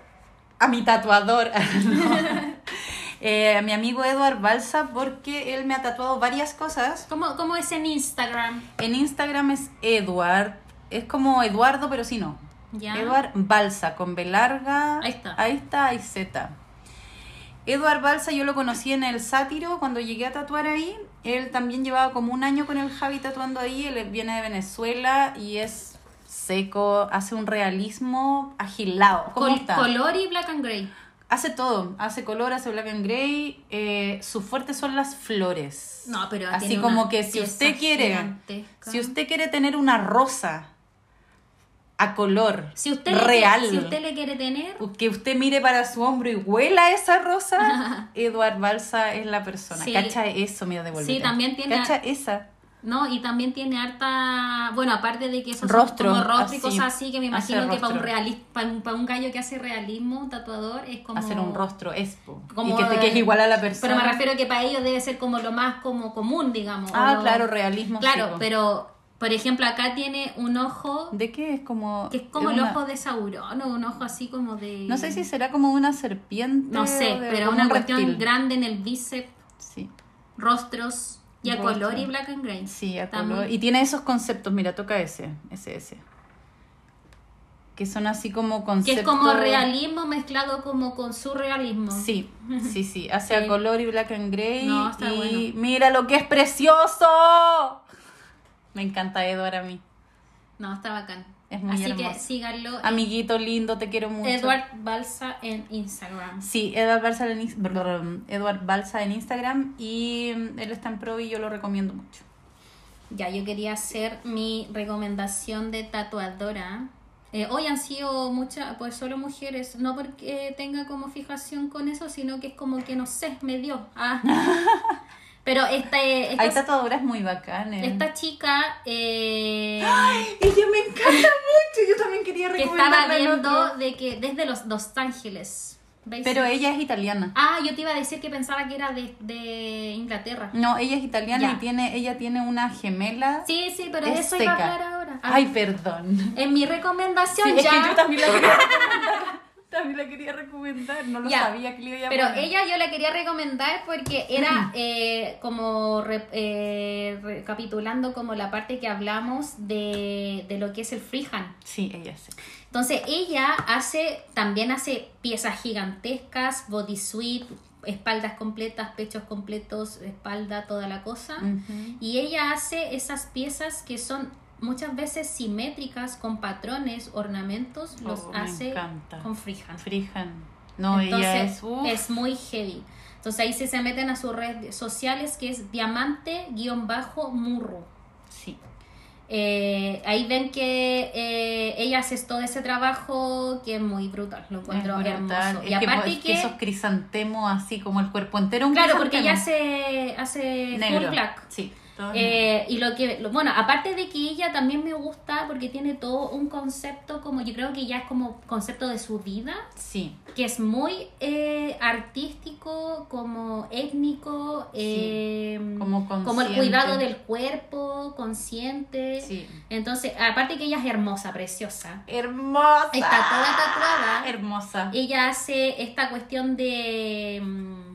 a mi tatuador, no, eh, a mi amigo Eduard Balsa, porque él me ha tatuado varias cosas. ¿Cómo, ¿Cómo es en Instagram? En Instagram es Eduard, es como Eduardo, pero sí no. Ya. Eduard Balsa, con B larga. Ahí está. Ahí está, hay Z. Eduard Balsa yo lo conocí en el Sátiro cuando llegué a tatuar ahí. Él también llevaba como un año con el Javi tatuando ahí. Él viene de Venezuela y es seco, hace un realismo agilado. ¿Cómo Col- está? color y black and gray. Hace todo, hace color, hace black and gray. Eh, sus fuertes son las flores. No, pero Así tiene como una que si usted quiere, gigantesca. si usted quiere tener una rosa a color Si usted le- real, si usted le quiere tener, que usted mire para su hombro y huela esa rosa, Eduard Balsa es la persona. Sí. Cacha eso, mira, devuélvete. Sí, también tiene- Cacha esa. No, y también tiene harta, bueno, aparte de que esos Rostro, como rostro y así, cosas así, que me imagino que para un realista, para un, para un gallo que hace realismo, un tatuador, es como Hacer un rostro espo. como y que, te- que es igual a la persona. Pero me refiero que para ellos debe ser como lo más como común, digamos. Ah, claro, realismo. Claro, pero Por ejemplo, acá tiene un ojo ¿De qué es como? que es como es el ojo de Sauron o un ojo así como de... No sé si será como una serpiente. No sé, de- pero una un cuestión reptil. grande en el bíceps, Sí, rostros y a color y black and gray. sí, a color. Y tiene esos conceptos, mira, toca ese, ese, ese. Que son así como Que conceptos. es como realismo mezclado como con surrealismo. Sí, sí, sí. Hace Sí. a color y black and gray. No, está y bueno. mira lo que es precioso. Me encanta Edward a mí. No, está bacán. Es muy Así hermoso. que síganlo. Amiguito lindo, te quiero mucho. Edward Balsa en Instagram. Sí, Edward Balsa en, Ins- brr, Edward Balsa en Instagram y mm, él está en pro y yo lo recomiendo mucho. Ya, yo quería hacer mi recomendación de tatuadora. Eh, hoy han sido muchas, pues solo mujeres, no porque tenga como fijación con eso, sino que es como que no sé, me dio. Ah. Pero este, esta, Hay tatuadoras muy bacanas. esta chica eh, Ella me encanta mucho. Yo también quería que estaba recomendarla viendo de que desde los Los Ángeles. ¿veis? Pero ella es italiana. Ah, yo te iba a decir que pensaba que era de, de Inglaterra. No, ella es italiana Ya. y tiene, ella tiene una gemela. Sí, sí, pero Es eso iba a hablar ahora. Ah, Ay, perdón. en mi recomendación Sí, es ya. que yo también la. también la quería recomendar. No lo sabía que le iba a Pero poner. ella yo la quería recomendar porque era eh, como re- eh, recapitulando como la parte que hablamos de, de lo que es el freehand. Sí, ella sí. Entonces ella hace, también hace piezas gigantescas, bodysuit, espaldas completas, pechos completos, espalda, toda la cosa. Y ella hace esas piezas que son muchas veces simétricas, con patrones, ornamentos, los Oh, me hace encanta. con freehand. Frijan. No, Entonces, ella es. uf. es muy heavy. Entonces ahí sí se meten a sus redes sociales que es diamante-murro. Sí. Eh, ahí ven que eh, ella hace todo ese trabajo que es muy brutal, lo encuentro Es brutal. hermoso. Es y que, aparte es que, que esos crisantemos así como el cuerpo entero. un claro, porque ella hace, hace negro. full black. Sí. Eh, y lo que, lo- bueno, aparte de que ella también me gusta porque tiene todo un concepto como, yo creo que ya es como concepto de su vida, sí. que es muy eh, artístico, como étnico, eh, como el consciente. cuidado del cuerpo, consciente. Sí. Entonces, aparte que ella es hermosa, preciosa. Hermosa. Está toda tatuada. Hermosa. Ella hace esta cuestión de mm,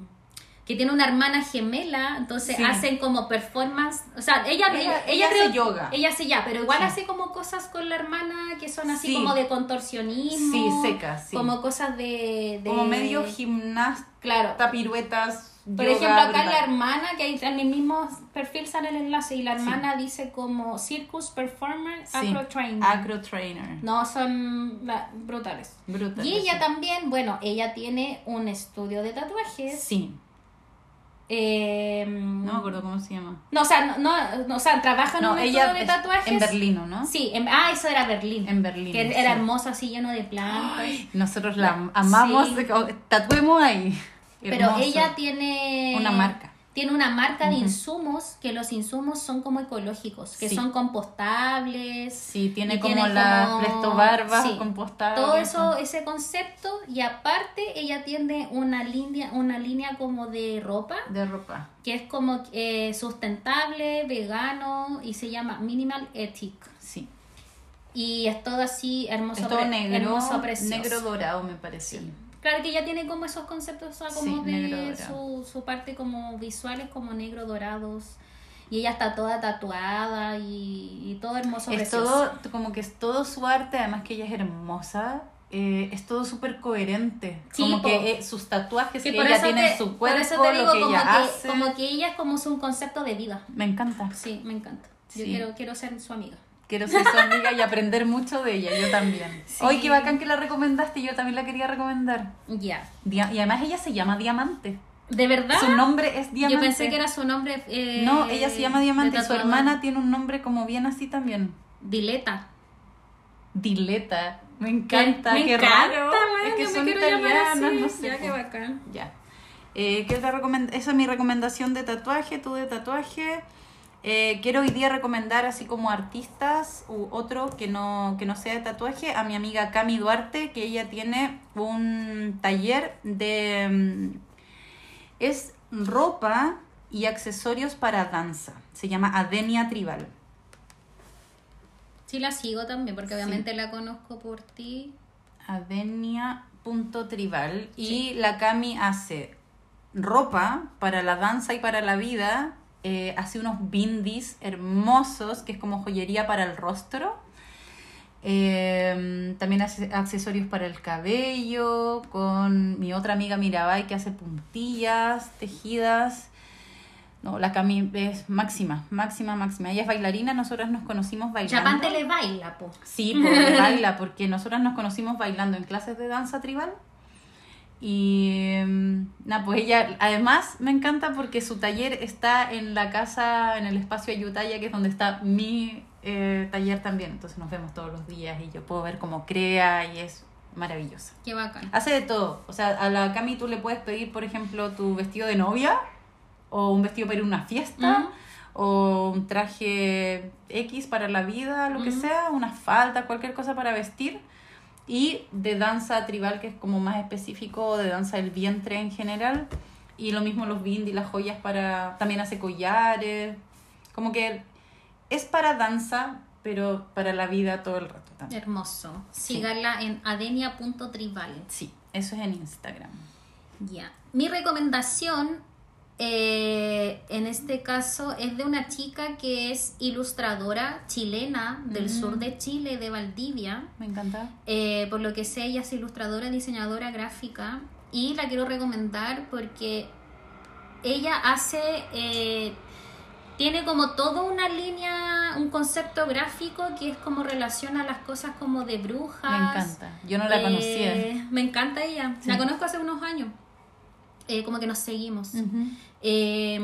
que tiene una hermana gemela, entonces Sí. hacen como performance, o sea, ella Ella- ella, ella hace yoga. ella hace ya, pero igual Sí. hace como cosas con la hermana que son así Sí. como de contorsionismo, Sí, secas, sí. como cosas de, de- Como medio gimnasta, claro. piruetas. Por yoga, ejemplo, acá la hermana, que en mi mismo perfil sale el enlace, y la hermana dice como Circus Performer. Acro Trainer. Acro trainer. No, son la- brutales. Brutal. Y ella también, bueno, ella tiene un estudio de tatuajes. Sí. Eh, No me acuerdo cómo se llama. No, o sea, no, no, o sea, trabaja en No, un ella de es tatuajes. en Berlino, ¿no? Sí, en- ah, eso era Berlín. En Berlín, Que sí. era hermoso, así lleno de plantas. Nosotros la amamos. Sí. Tatuemos ahí. Pero Hermoso. ella tiene Una marca. Tiene una marca de insumos que los insumos son como ecológicos, que Sí. son compostables. Sí, tiene como las como- presto barbas sí. compostables. Todo eso, ese concepto y aparte ella tiene una línea, una línea como de ropa De ropa. que es como eh, sustentable, vegano y se llama Minimal Ethic. Sí. Y es todo así hermoso, Es todo negro. hermoso. Negro dorado, me parece. Claro que ella tiene como esos conceptos, o sea, como Sí, negro de su, su parte como visuales, como negro dorados. Y ella está toda tatuada y, y todo hermoso, Es precioso. todo, como que es todo su arte, además que ella es hermosa. eh, es todo súper coherente. Sí, como po. que eh, sus tatuajes Sí, que por ella tiene en su por cuerpo, eso te digo lo que como, ella que, hace. como que ella es como su concepto de vida. Me encanta. Sí, me encanta. Yo quiero, quiero ser su amiga. Quiero ser su amiga y aprender mucho de ella, yo también. Sí. Hoy qué bacán que la recomendaste, yo también la quería recomendar. Ya. Dia- y además ella se llama Diamante. ¿De verdad? Su nombre es Diamante. Yo pensé que era su nombre. eh, No, ella se llama Diamante y su hermana tiene un nombre como bien así también. Dileta. Dileta. Me encanta, me qué encanta, raro. man, es que son italianas, así. no sé. Ya, qué bacán. Ya. Eh, ¿qué otra Esa es mi recomendación de tatuaje, tú de tatuaje. Eh, quiero hoy día recomendar así como artistas u otro que no, que no sea de tatuaje a mi amiga Cami Duarte, que ella tiene un taller de... mm, es ropa y accesorios para danza. Se llama Adenia Tribal. Sí, la sigo también, porque obviamente la conozco por ti. Adenia.tribal. Y la Cami hace ropa para la danza y para la vida. Eh, hace unos bindis hermosos, que es como joyería para el rostro. Eh, también hace accesorios para el cabello, con mi otra amiga Mirabai que hace puntillas, tejidas. No, la Cami es máxima, máxima, máxima. Ella es bailarina, nosotras nos conocimos bailando. Chapante le baila, po. Sí, baila, porque nosotras nos conocimos bailando en clases de danza tribal. Y mm, nada, pues ella, además me encanta porque su taller está en la casa, en el espacio Ayutaya, que es donde está mi eh, taller también. Entonces nos vemos todos los días y yo puedo ver cómo crea y es maravillosa. Qué bacán. Hace de todo. O sea, a la Cami tú le puedes pedir, por ejemplo, tu vestido de novia o un vestido para ir a una fiesta. O un traje X para la vida, lo que sea, una falda, cualquier cosa para vestir. Y de danza tribal, que es como más específico, de danza del vientre en general. Y lo mismo los bindi, las joyas para. También hace collares. Como que es para danza, pero para la vida todo el rato también. Hermoso. Sí. Síganla en adenia.tribal. Sí, eso es en Instagram. Ya. Mi recomendación, eh, en este caso, es de una chica que es ilustradora chilena del Mm. sur de Chile, de Valdivia. Me encanta. Eh, por lo que sé, ella es ilustradora, diseñadora gráfica y la quiero recomendar porque ella hace, eh, tiene como toda una línea, un concepto gráfico que es como relaciona las cosas como de brujas. Me encanta. Yo no la conocía. Me encanta ella. Sí. La conozco hace unos años. Eh, como que nos seguimos. Ujú. Eh,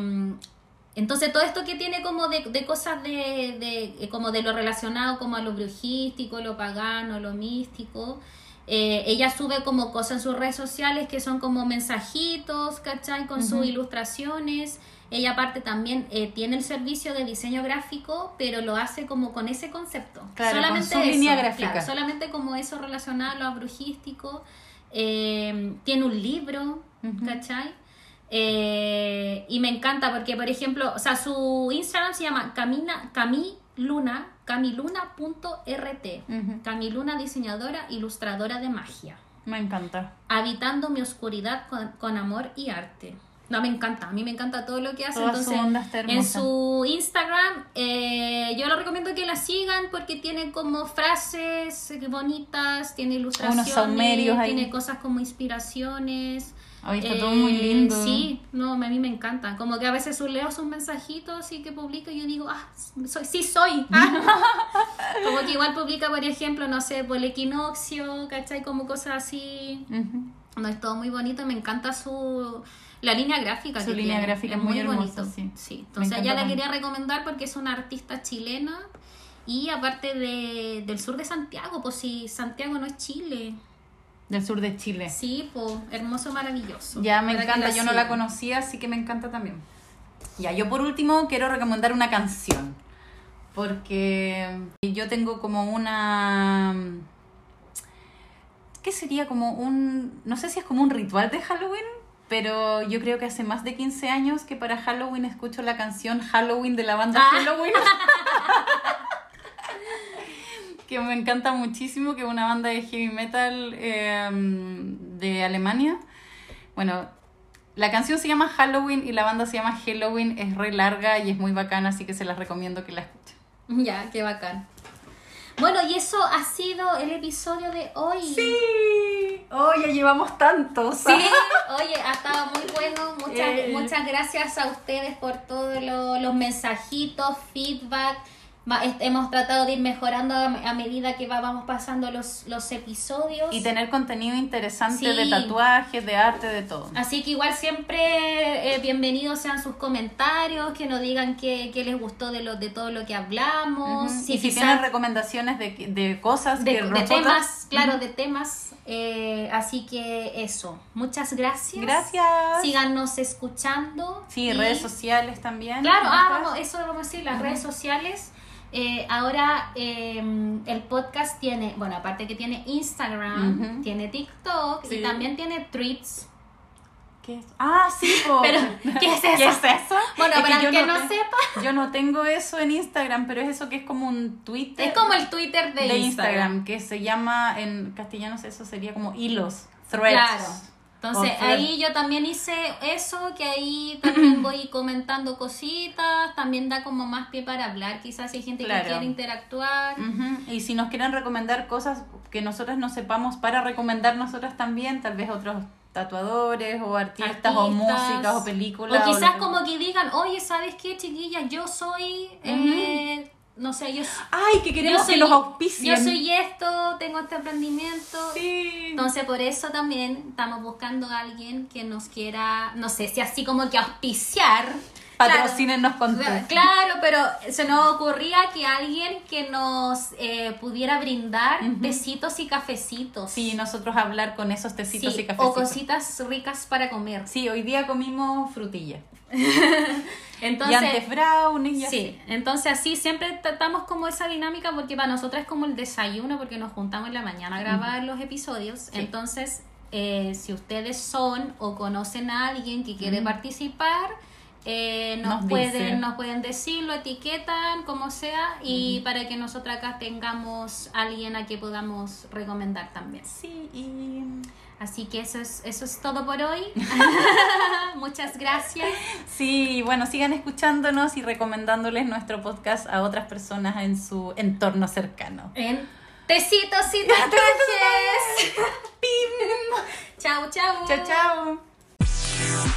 entonces todo esto que tiene como de, de cosas de, de- eh, como de lo relacionado como a lo brujístico, lo pagano, lo místico. eh, ella sube como cosas en sus redes sociales que son como mensajitos, ¿cachai? Con sus ilustraciones. Ella aparte también eh, tiene el servicio de diseño gráfico, pero lo hace como con ese concepto. Claro, con solamente su eso, línea gráfica. claro, solamente como eso relacionado a lo brujístico. Eh, tiene un libro. ¿cachai? Eh, y me encanta porque, por ejemplo, o sea, su Instagram se llama Camina, Camiluna, camiluna.rt. Ujú. Camiluna, diseñadora, ilustradora de magia. Me encanta. Habitando mi oscuridad con, con amor y arte. No, me encanta, a mí me encanta todo lo que hace. Toda su Entonces, onda está en su Instagram, eh, yo le recomiendo que la sigan porque tiene como frases bonitas, tiene ilustraciones, tiene cosas como inspiraciones. Hoy está Eh, todo muy lindo. Sí, no, a mí me encanta. Como que a veces leo sus mensajitos y que publica y yo digo, ah, soy, sí soy. Ah. como que igual publica, por ejemplo, no sé, por el equinoccio, ¿cachai? Como cosas así. No, es todo muy bonito, me encanta su... La línea gráfica Su que línea tiene, gráfica es muy hermosa, sí. Sí, entonces ya la quería recomendar porque es una artista chilena y aparte de, del sur de Santiago, pues si Santiago no es Chile. Del sur de Chile. Sí, pues hermoso, maravilloso. Ya me encanta, yo no la conocía, así que me encanta también. Ya, yo por último quiero recomendar una canción. Porque yo tengo como una. ¿Qué sería como un. No sé si es como un ritual de Halloween, pero yo creo que hace más de 15 años que para Halloween escucho la canción Halloween de la banda Ah. Halloween. que me encanta muchísimo, que es una banda de heavy metal eh, de Alemania. Bueno, la canción se llama Halloween y la banda se llama Halloween, es re larga y es muy bacana, así que se las recomiendo que la escuchen. Ya, qué bacán. Bueno, y eso ha sido el episodio de hoy. Sí, ya llevamos tantos. Sí, oye, ha estado muy bueno. Muchas, Eh. muchas gracias a ustedes por todos lo- los mensajitos, feedback. Hemos tratado de ir mejorando a, medida que va- vamos pasando los, los episodios. Y tener contenido interesante Sí. de tatuajes, de arte, de todo. Así que igual siempre eh, bienvenidos sean sus comentarios, que nos digan qué, qué les gustó de, lo, de todo lo que hablamos. Ujú. Si y si quizás- tienen recomendaciones de, de cosas de, que de temas, claro, de temas. eh, así que eso, muchas gracias. Gracias. Síganos escuchando. Sí, y- redes sociales también. Claro, ah, vamos, eso vamos a decir, las redes sociales. Eh, ahora eh, el podcast tiene, bueno, aparte que tiene Instagram, tiene TikTok Sí. y también tiene Tweets. ¿Qué es? Ah, sí. Pero, ¿qué es eso? ¿Qué es eso? Bueno, Es para yo el que no sepa. Yo no tengo eso en Instagram, pero es eso que es como un Twitter. Es como el Twitter de, de Instagram. Instagram, que se llama, en castellano eso sería como hilos, threads. Claro. Entonces O ahí yo también hice eso, que ahí también voy comentando cositas, también da como más pie para hablar, quizás si hay gente Claro. que quiere interactuar. Ujú, Y si nos quieren recomendar cosas que nosotras no sepamos para recomendar nosotras también, tal vez otros tatuadores o artistas, o músicas o películas. O quizás como que digan, oye, ¿sabes qué, chiquilla? Yo soy, eh, no sé, yo, Ay, que queremos soy, que nos auspicien. yo soy esto, tengo este emprendimiento. Sí. Entonces, por eso también estamos buscando a alguien que nos quiera, no sé si así como que auspiciar. Patrocínenos con Claro, tu. claro, pero se nos ocurría que alguien que nos eh, pudiera brindar Ujú. besitos y cafecitos. Sí, nosotros hablar con esos tecitos Sí, y cafecitos. o cositas ricas para comer. Sí, hoy día comimos frutilla. Entonces, y antes brownies y así. Sí, entonces así siempre tratamos como esa dinámica porque para nosotras es como el desayuno porque nos juntamos en la mañana a grabar los episodios. Entonces, eh, si ustedes son o conocen a alguien que quiere participar, eh, nos, Nos pueden, dice. nos pueden decir, lo etiquetan, como sea, y para que nosotras acá tengamos alguien a que podamos recomendar también. Sí, y Así que eso es, eso es todo por hoy. Muchas gracias. Sí, bueno, sigan escuchándonos y recomendándoles nuestro podcast a otras personas en su entorno cercano. en Tecitos y Tatuajes. chao, chao. Chao, chao.